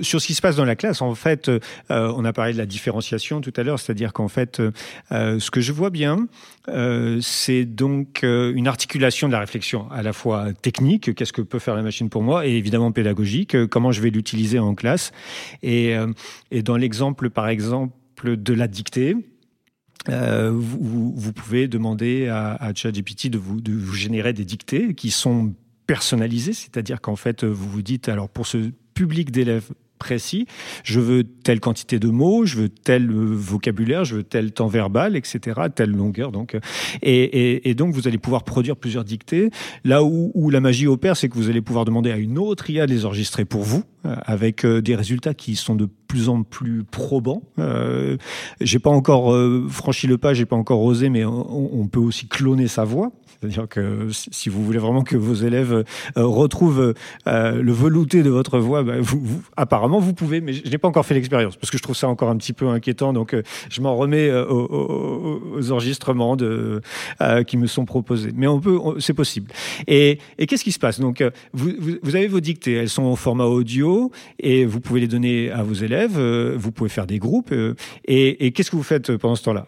Sur ce qui se passe dans la classe, en fait, euh, on a parlé de la différenciation tout à l'heure, c'est-à-dire qu'en fait, euh, ce que je vois bien, c'est donc une articulation de la réflexion à la fois technique, qu'est-ce que peut faire la machine pour moi, et évidemment pédagogique, comment je vais l'utiliser en classe. Et dans l'exemple, par exemple, de la dictée, euh, vous, pouvez demander à, à ChatGPT de vous, générer des dictées qui sont personnalisées, c'est-à-dire qu'en fait, vous vous dites, alors pour ce public d'élèves précis. Je veux telle quantité de mots, je veux tel euh, vocabulaire, je veux tel temps verbal, etc., telle longueur. Donc, et, et, donc, vous allez pouvoir produire plusieurs dictées. Là où, où la magie opère, c'est que vous allez pouvoir demander à une autre IA de les enregistrer pour vous, euh, avec euh, des résultats qui sont de plus en plus probants. Euh, j'ai pas encore franchi le pas, j'ai pas encore osé, mais on, peut aussi cloner sa voix. C'est-à-dire que si vous voulez vraiment que vos élèves retrouvent le velouté de votre voix, bah, vous, apparemment vous pouvez, mais je n'ai pas encore fait l'expérience parce que je trouve ça encore un petit peu inquiétant. Donc je m'en remets aux, enregistrements de, qui me sont proposés. Mais on peut, c'est possible. Et, et qu'est-ce qui se passe? Donc vous, vous avez vos dictées, elles sont au format audio et vous pouvez les donner à vos élèves, euh, vous pouvez faire des groupes. Euh, et, qu'est-ce que vous faites pendant ce temps-là?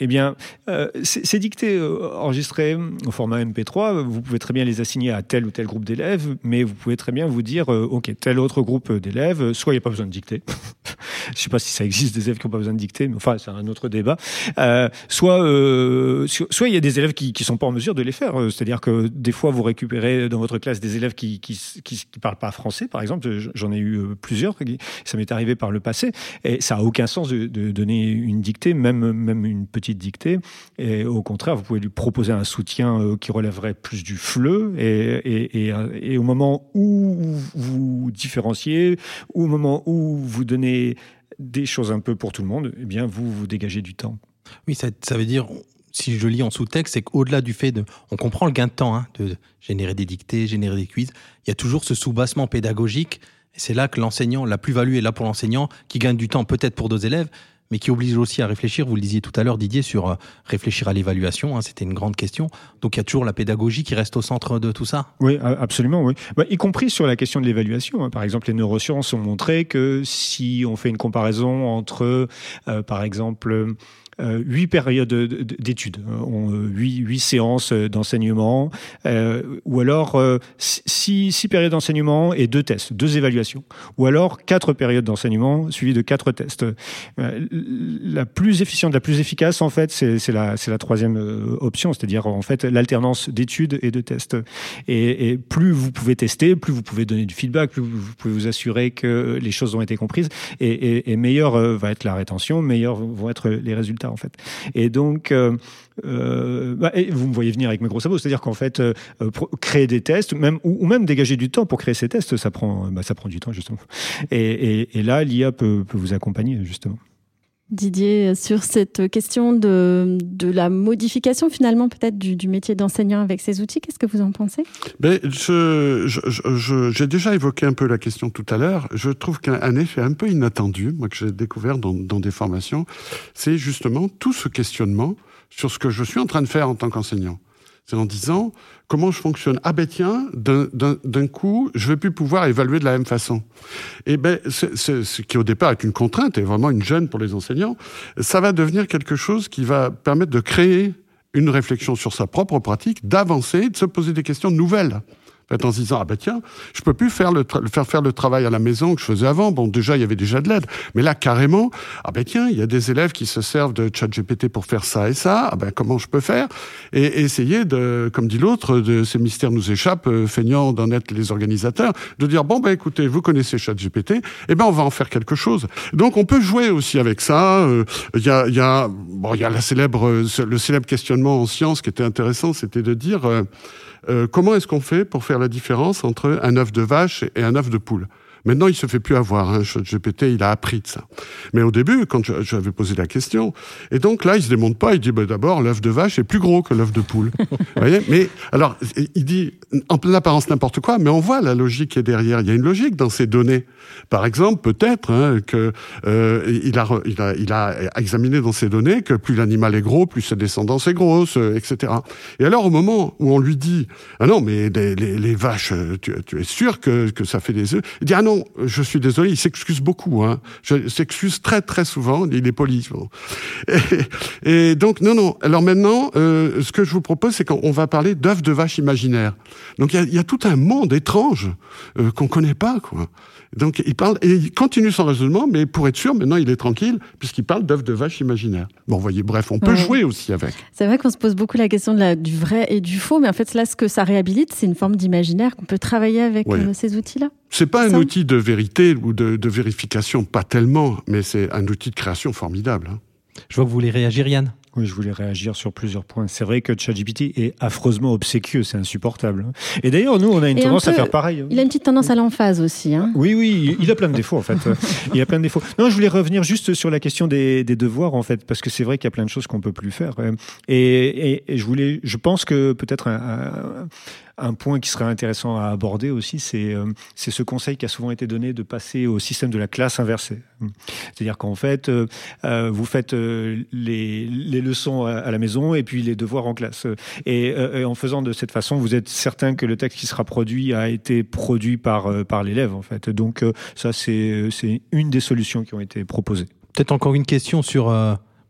Eh bien, euh, ces dictées enregistrées au format MP3, vous pouvez très bien les assigner à tel ou tel groupe d'élèves, mais vous pouvez très bien vous dire, OK, tel autre groupe d'élèves, soit il n'y a pas besoin de dicter, je ne sais pas si ça existe des élèves qui n'ont pas besoin de dicter, mais enfin, c'est un autre débat, soit soit il y a des élèves qui ne sont pas en mesure de les faire, c'est-à-dire que des fois, vous récupérez dans votre classe des élèves qui ne qui, parlent pas français, par exemple, j'en ai eu euh, plusieurs, ça m'est arrivé par le passé, et ça a aucun sens de, donner une dictée, même, même une petite dictée, et au contraire, vous pouvez lui proposer un soutien euh, qui relèverait plus du fleu, et, et, au moment où vous différenciez, ou au moment où vous donnez des choses un peu pour tout le monde, eh bien, vous vous dégagez du temps. Oui, ça, ça veut dire, si je lis en sous-texte, c'est qu'au-delà du fait de, on comprend le gain de temps, hein, de générer des dictées, générer des quiz, il y a toujours ce soubassement pédagogique c'est là que l'enseignant, la plus-value est là pour l'enseignant, qui gagne du temps peut-être pour d'autres élèves, mais qui oblige aussi à réfléchir. Vous le disiez tout à l'heure, Didier, sur euh, réfléchir à l'évaluation. Hein, C'était une grande question. Donc il y a toujours la pédagogie qui reste au centre de tout ça. Oui, absolument. Oui. Bah, y compris sur la question de l'évaluation. Hein. Par exemple, les neurosciences ont montré que si on fait une comparaison entre, euh, par exemple, huit périodes d'études, hein, euh, huit, séances d'enseignement, euh, ou alors six, périodes d'enseignement et deux tests, deux évaluations, ou alors quatre périodes d'enseignement suivies de quatre tests. La plus efficiente, la plus efficace, en fait, c'est la, troisième option, c'est-à-dire en fait l'alternance d'études et de tests. Et, et, plus vous pouvez tester, plus vous pouvez donner du feedback, plus vous pouvez vous assurer que les choses ont été comprises, et, et, et meilleure va être la rétention, meilleurs vont être les résultats en fait. Et donc, euh, euh, bah, vous me voyez venir avec mes gros sabots, c'est-à-dire qu'en fait, euh, créer des tests, ou, même dégager du temps pour créer ces tests, ça prend, bah, du temps justement. Et, là, l'IA peut vous accompagner justement. Didier, sur cette question de, de la modification finalement peut-être du, métier d'enseignant avec ces outils. Qu'est-ce que vous en pensez? Ben, je, je, J'ai déjà évoqué un peu la question tout à l'heure. Je trouve qu'un effet un peu inattendu, moi que j'ai découvert dans, dans des formations, c'est justement tout ce questionnement sur ce que je suis en train de faire en tant qu'enseignant. C'est en disant comment je fonctionne? Ah ben tiens, d'un coup, je vais plus pouvoir évaluer de la même façon. Et ben, ce qui au départ est une contrainte et vraiment une gêne pour les enseignants, ça va devenir quelque chose qui va permettre de créer une réflexion sur sa propre pratique, d'avancer, de se poser des questions nouvelles en se disant ah ben tiens, je peux plus faire le faire faire le travail à la maison que je faisais avant. Bon, déjà il y avait déjà de l'aide, mais là carrément ah ben tiens, il y a des élèves qui se servent de ChatGPT pour faire ça et ça. Ah ben comment je peux faire? Et, essayer de, comme dit l'autre, de ces mystères nous échappent, euh, feignant d'en être les organisateurs, de dire bon ben écoutez, vous connaissez ChatGPT, eh ben on va en faire quelque chose. Donc on peut jouer aussi avec ça. Euh, il y a il y a bon il y a la célèbre le célèbre questionnement en sciences qui était intéressant, c'était de dire euh, euh, comment est-ce qu'on fait pour faire la différence entre un œuf de vache et un œuf de poule? Maintenant, il se fait plus avoir. Hein. GPT, il a appris de ça. Mais au début, quand j'avais posé la question, et donc là, il se démonte pas. Il dit bah, d'abord, l'œuf de vache est plus gros que l'œuf de poule. Vous voyez? Mais alors, il dit en pleine apparence n'importe quoi, mais on voit la logique qui est derrière. Il y a une logique dans ces données. Par exemple, peut-être hein, que euh, il, a, il, a, il a examiné dans ces données que plus l'animal est gros, plus sa descendance est grosse, euh, etc. Et alors, au moment où on lui dit ah non, mais les, les, les vaches, tu, tu, es sûr que, que ça fait des œufs Il dit ah non je suis désolé, il s'excuse beaucoup. Hein. Je s'excuse très très souvent, il est poli. Et, donc, non, non. Alors maintenant, euh, ce que je vous propose, c'est qu'on va parler d'œufs de vache imaginaires. Donc il y a, tout un monde étrange euh, qu'on connaît pas, quoi. Donc il parle et il continue son raisonnement, mais pour être sûr, maintenant il est tranquille puisqu'il parle d'œufs de vache imaginaires. Bon, vous voyez, bref, on peut jouer aussi avec. C'est vrai qu'on se pose beaucoup la question de la, du vrai et du faux, mais en fait là, ce que ça réhabilite, c'est une forme d'imaginaire qu'on peut travailler avec euh, ces outils-là. C'est pas un outil de vérité ou de, vérification, pas tellement, mais c'est un outil de création formidable. Hein. Je vois que vous voulez réagir, Yann. Oui, je voulais réagir sur plusieurs points. C'est vrai que ChatGPT est affreusement obséquieux, c'est insupportable. Et d'ailleurs, nous, on a une tendance à faire pareil. Il a une petite tendance à l'emphase aussi. Hein. Oui, oui, il a plein de défauts en fait. il a plein de défauts. Non, je voulais revenir juste sur la question des, devoirs en fait, parce que c'est vrai qu'il y a plein de choses qu'on peut plus faire. Et, je voulais, je pense que peut-être un un point qui serait intéressant à aborder aussi, c'est euh, c'est ce conseil qui a souvent été donné de passer au système de la classe inversée. C'est-à-dire qu'en fait, euh, euh, vous faites les, les leçons à la maison et puis les devoirs en classe. Et, en faisant de cette façon, vous êtes certain que le texte qui sera produit a été produit par, par l'élève, en fait. Donc ça, c'est une des solutions qui ont été proposées. Peut-être encore une question sur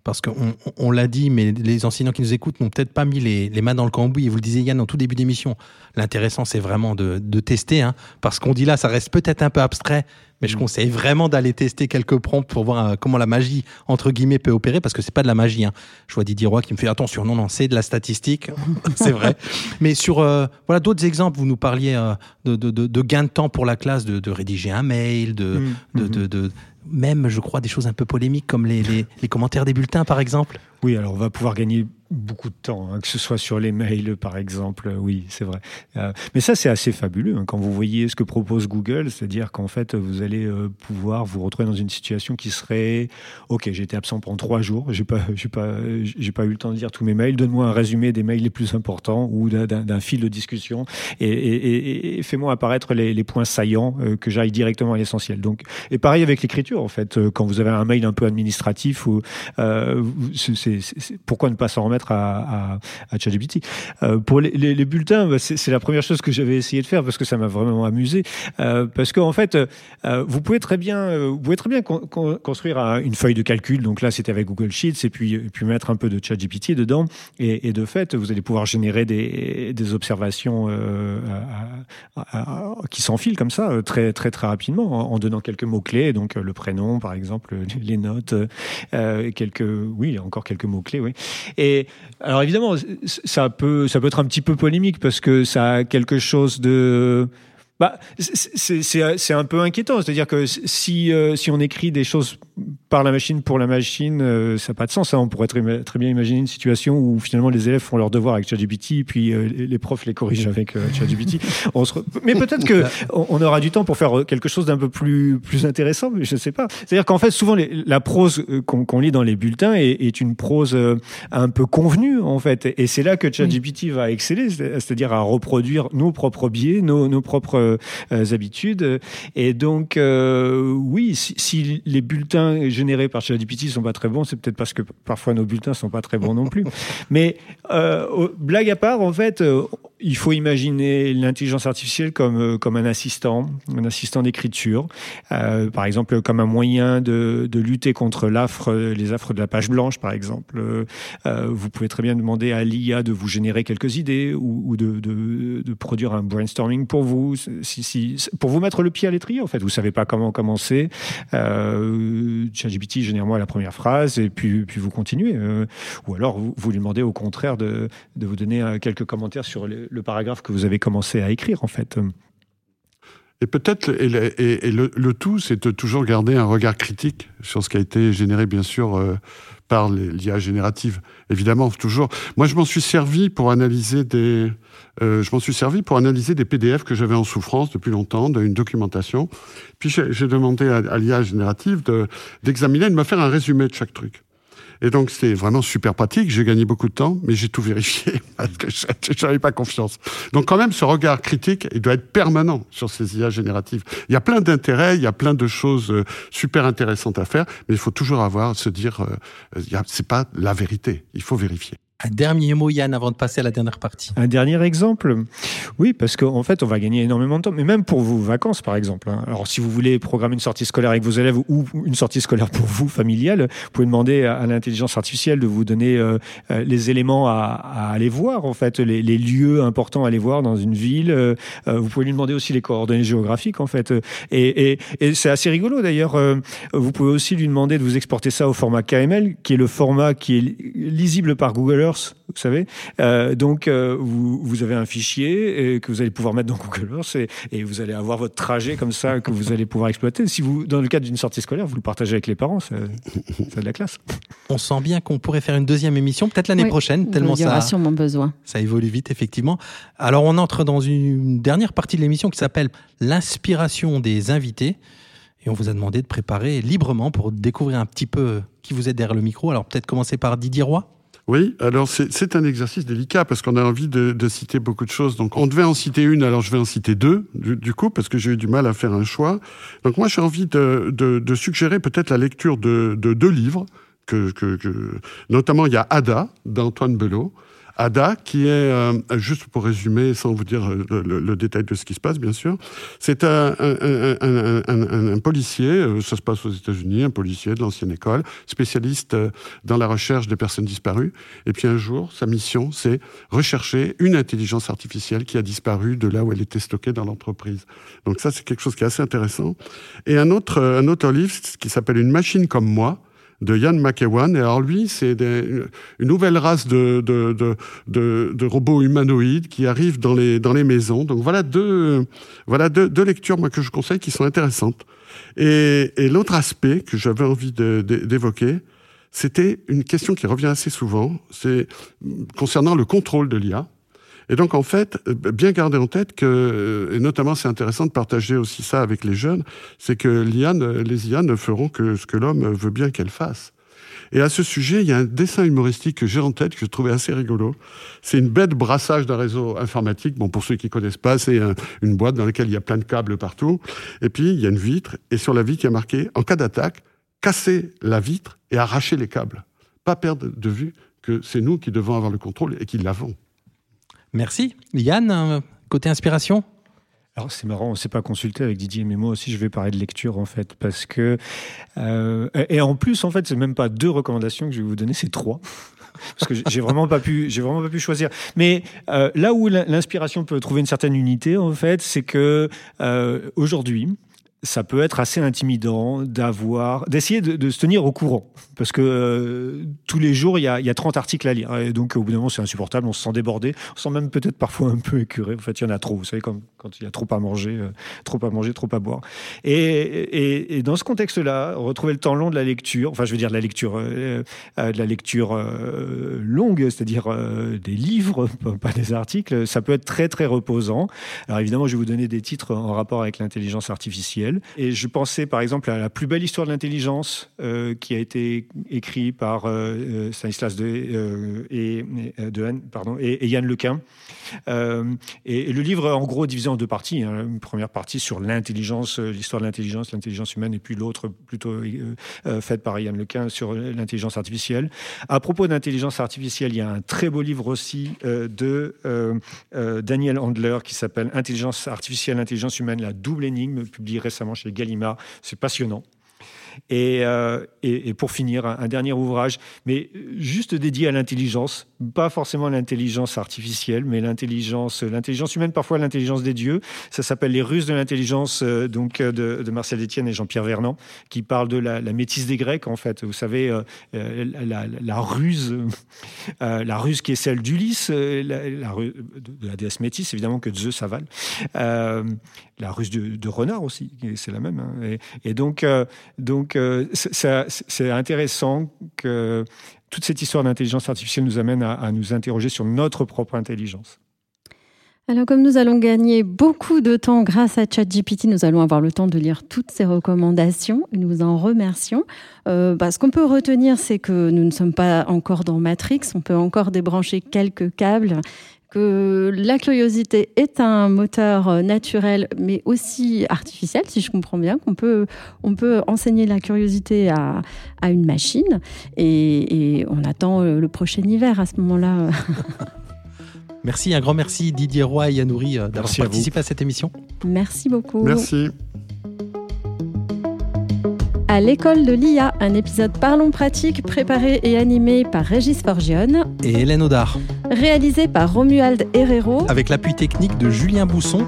parce qu'on l'a dit, mais les enseignants qui nous écoutent n'ont peut-être pas mis les, mains dans le cambouis. Et vous le disiez, Yann, en tout début d'émission. L'intéressant, c'est vraiment de, tester, hein, parce qu'on dit là, ça reste peut-être un peu abstrait, mais je mm. conseille vraiment d'aller tester quelques prompts pour voir euh, comment la magie, entre guillemets, peut opérer, parce que c'est pas de la magie. Hein. Je vois Didier Roy qui me fait attention, non, non, c'est de la statistique, c'est vrai. Mais sur euh, voilà d'autres exemples, vous nous parliez euh, de, de, gain de temps pour la classe, de, rédiger un mail, de, mm. de, mm-hmm même, je crois, des choses un peu polémiques comme les, commentaires des bulletins, par exemple. Oui, alors on va pouvoir gagner beaucoup de temps, hein, que ce soit sur les mails par exemple, oui, c'est vrai. Euh, mais ça, c'est assez fabuleux hein, quand vous voyez ce que propose Google, c'est-à-dire qu'en fait, vous allez euh, pouvoir vous retrouver dans une situation qui serait, ok, été absent pendant trois jours, j'ai pas, j'ai pas, j'ai pas eu le temps de lire tous mes mails. Donne-moi un résumé des mails les plus importants ou d'un fil de discussion et, fais-moi apparaître les, points saillants euh, que j'aille directement à l'essentiel. Donc, et pareil avec l'écriture en fait, quand vous avez un mail un peu administratif ou c'est, pourquoi ne pas s'en remettre à, à, ChatGPT? Euh, pour les, bulletins, bah, c'est la première chose que j'avais essayé de faire parce que ça m'a vraiment amusé. Euh, parce qu'en fait, euh, vous pouvez très bien, vous pouvez très bien construire une feuille de calcul. Donc là, c'était avec Google Sheets et puis, puis mettre un peu de ChatGPT dedans. Et, de fait, vous allez pouvoir générer des, des observations qui s'enfilent comme ça très très très rapidement en, donnant quelques mots clés. Donc le prénom, par exemple, les notes, quelques, oui, encore quelques mots clés, oui. Et alors évidemment, ça peut, ça peut être un petit peu polémique parce que ça a quelque chose de bah, c'est un peu inquiétant. C'est-à-dire que si, euh, si on écrit des choses par la machine pour la machine, euh, ça n'a pas de sens. Hein. On pourrait très, très, bien imaginer une situation où finalement les élèves font leurs devoirs avec ChatGPT, puis euh, les profs les corrigent avec euh, ChatGPT. Mais peut-être que on, aura du temps pour faire quelque chose d'un peu plus, plus intéressant, mais je ne sais pas. C'est-à-dire qu'en fait, souvent, la prose qu'on lit dans les bulletins est, une prose un peu convenue, en fait. Et c'est là que ChatGPT va exceller, c'est-à-dire à reproduire nos propres biais, nos, nos propres habitudes. Et donc, oui, si, si les bulletins générés par ChatGPT sont pas très bons, c'est peut-être parce que parfois nos bulletins sont pas très bons non plus. Mais euh, blague à part, en fait, euh, il faut imaginer l'intelligence artificielle comme, euh, comme un assistant, un assistant d'écriture, par exemple comme un moyen de, de lutter contre l'affre, les affres de la page blanche, par exemple. Vous pouvez très bien demander à l'IA de vous générer quelques idées ou, de, de, de, produire un brainstorming pour vous, si, pour vous mettre le pied à l'étrier. En fait, vous savez pas comment commencer. Euh, ChatGPT génère moi la première phrase et puis, puis vous continuez. ou alors vous, vous, lui demandez au contraire de, de vous donner quelques commentaires sur le paragraphe que vous avez commencé à écrire, en fait. Et peut-être, et, le, tout, c'est de toujours garder un regard critique sur ce qui a été généré, bien sûr, euh, par l'IA générative. Évidemment, toujours. Moi, je m'en suis servi pour analyser des, euh, je m'en suis servi pour analyser des PDF que j'avais en souffrance depuis longtemps, d'une documentation. Puis j'ai demandé à, l'IA générative d'examiner, de me faire un résumé de chaque truc. Et donc, c'est vraiment super pratique. J'ai gagné beaucoup de temps, mais j'ai tout vérifié parce que je n'avais pas confiance. Donc, quand même, ce regard critique, il doit être permanent sur ces IA génératives. Il y a plein d'intérêts, il y a plein de choses euh, super intéressantes à faire, mais il faut toujours avoir, se dire, euh, c'est pas la vérité. Il faut vérifier. Un dernier mot, Yann, avant de passer à la dernière partie. Un dernier exemple Oui, parce qu'en fait, on va gagner énormément de temps, mais même pour vos vacances, par exemple. Hein. Alors, si vous voulez programmer une sortie scolaire avec vos élèves ou une sortie scolaire pour vous, familiale, vous pouvez demander à, l'intelligence artificielle de vous donner euh, euh, les éléments à, aller voir, en fait, les, lieux importants à aller voir dans une ville. Euh, vous pouvez lui demander aussi les coordonnées géographiques, en fait. Et, et c'est assez rigolo, d'ailleurs. vous pouvez aussi lui demander de vous exporter ça au format KML, qui est le format qui est lisible par Google vous savez. Euh, donc, euh, vous, vous, avez un fichier et que vous allez pouvoir mettre dans Google Earth et, et, vous allez avoir votre trajet comme ça que vous allez pouvoir exploiter. Si vous, dans le cadre d'une sortie scolaire, vous le partagez avec les parents, c'est de la classe. On sent bien qu'on pourrait faire une deuxième émission, peut-être l'année prochaine, tellement ça. Il sûrement besoin. Ça évolue vite, effectivement. Alors, on entre dans une dernière partie de l'émission qui s'appelle l'inspiration des invités. Et on vous a demandé de préparer librement pour découvrir un petit peu qui vous êtes derrière le micro. Alors peut-être commencer par Didier Roy. Oui, alors c'est un exercice délicat parce qu'on a envie de, de, citer beaucoup de choses. Donc on devait en citer une, alors je vais en citer deux du, coup parce que j'ai eu du mal à faire un choix. Donc moi j'ai envie de, de, de suggérer peut-être la lecture de, deux livres que, que, que, notamment il y a Ada d'Antoine Belot Ada, qui est, euh, juste pour résumer, sans vous dire euh, le, détail de ce qui se passe, bien sûr, c'est un, un, policier, euh, ça se passe aux États-Unis, un policier de l'ancienne école, spécialiste dans la recherche des personnes disparues. Et puis un jour, sa mission, c'est rechercher une intelligence artificielle qui a disparu de là où elle était stockée dans l'entreprise. Donc ça, c'est quelque chose qui est assez intéressant. Et un autre, un autre livre qui s'appelle Une machine comme moi, de Ian McEwan. Et alors lui, c'est une nouvelle race de, de, de, de, robots humanoïdes qui arrivent dans les, dans les maisons. Donc voilà deux, voilà deux, deux lectures moi, que je conseille qui sont intéressantes. Et, et l'autre aspect que j'avais envie d'évoquer, c'était une question qui revient assez souvent, c'est concernant le contrôle de l'IA. Et donc, en fait, euh, bien garder en tête que, euh, et notamment c'est intéressant de partager aussi ça avec les jeunes, c'est que l'IA, les IA ne feront que ce que l'homme veut bien qu'elles fassent. Et à ce sujet, il y a un dessin humoristique que j'ai en tête que je trouvais assez rigolo. C'est une bête brassage d'un réseau informatique. Bon, pour ceux qui connaissent pas, c'est une boîte dans laquelle il y a plein de câbles partout. Et puis, il y a une vitre. Et sur la vitre, il y a marqué, en cas d'attaque, casser la vitre et arracher les câbles. Pas perdre de vue que c'est nous qui devons avoir le contrôle et qui l'avons. Merci. Yann, côté inspiration? Alors c'est marrant, on ne s'est pas consulté avec Didier, mais moi aussi je vais parler de lecture en fait, parce que euh, et en plus en fait c'est même pas deux recommandations que je vais vous donner, c'est trois, parce que j'ai vraiment pas pu, j'ai vraiment pas pu choisir. Mais euh, là où l'inspiration peut trouver une certaine unité en fait, c'est que euh, aujourd'hui ça peut être assez intimidant d'avoir, d'essayer de, se tenir au courant. Parce que euh, tous les jours, il y, a, y, a, 30 articles à lire. Et donc, au bout d'un moment, c'est insupportable. On se sent débordé. On se sent même peut-être parfois un peu écuré. En fait, il y en a trop. Vous savez, quand il y a trop à manger, euh, trop à manger, trop à boire. Et, dans ce contexte-là, retrouver le temps long de la lecture, enfin, je veux dire la lecture, euh, de la lecture longue, c'est-à-dire des livres, pas des articles, ça peut être très, très reposant. Alors, évidemment, je vais vous donner des titres en rapport avec l'intelligence artificielle. Et je pensais par exemple à la plus belle histoire de l'intelligence euh, qui a été écrite par euh, euh, Stanislas de, et, de, pardon, et, Yann Lequin. Et, le livre, en gros, divisé en deux parties. Hein. Une première partie sur l'intelligence, l'histoire de l'intelligence, l'intelligence humaine, et puis l'autre plutôt faite par Yann Lequin sur l'intelligence artificielle. À propos d'intelligence artificielle, il y a un très beau livre aussi de Daniel Handler qui s'appelle Intelligence artificielle, intelligence humaine, la double énigme, publié récemment chez Gallimard. C'est passionnant. Euh, et, et, pour finir, un, dernier ouvrage, mais juste dédié à l'intelligence, pas forcément l'intelligence artificielle, mais l'intelligence, l'intelligence humaine, parfois l'intelligence des dieux. Ça s'appelle Les Russes de l'intelligence, euh, donc euh, de, Marcel Etienne et Jean-Pierre Vernant, qui parle de la, métisse des Grecs, en fait. Vous savez, la, ruse, la ruse qui est celle d'Ulysse, la, de la déesse métisse, évidemment que Zeus avale, la ruse de, renard aussi, c'est la même. Hein. Et, et, donc, donc euh, c'est intéressant que toute cette histoire d'intelligence artificielle nous amène à, nous interroger sur notre propre intelligence. Alors, comme nous allons gagner beaucoup de temps grâce à ChatGPT, nous allons avoir le temps de lire toutes ces recommandations nous en remercions. Euh, bah, ce qu'on peut retenir, c'est que nous ne sommes pas encore dans Matrix, on peut encore débrancher quelques câbles que la curiosité est un moteur euh, naturel, mais aussi artificiel, si je comprends bien, qu'on peut, on peut enseigner la curiosité à, à une machine, et, on attend euh, le prochain hiver à ce moment-là. merci, un grand merci Didier Roy et Yanouri euh, d'avoir participé à, à cette émission. Merci beaucoup. Merci. À l'école de l'IA, un épisode Parlons pratique préparé et animé par Régis Forgione et Hélène Audard. Réalisé par Romuald Herrero avec l'appui technique de Julien Bousson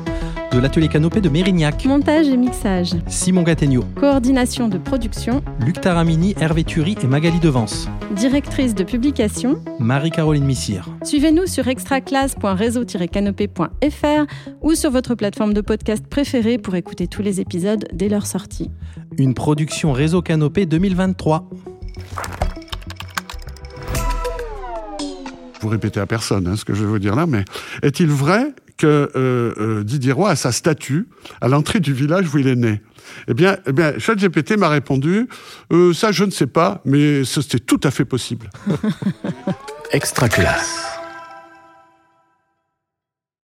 de l'atelier Canopé de Mérignac. Montage et mixage. Simon Gattegno. Coordination de production. Luc Taramini, Hervé Thury et Magali Devance. Directrice de publication. Marie-Caroline Missire. Suivez-nous sur extraclasse.réseau-canopé.fr ou sur votre plateforme de podcast préférée pour écouter tous les épisodes dès leur sortie. Une production Réseau Canopé 2023. vous répétez à personne hein, ce que je vais vous dire là, mais est-il vrai euh, euh, Didier Roy a sa statue à l'entrée du village où il est né. Eh bien, eh bien m'a répondu euh, ça je ne sais pas, mais c'était tout à fait possible. Extra classe.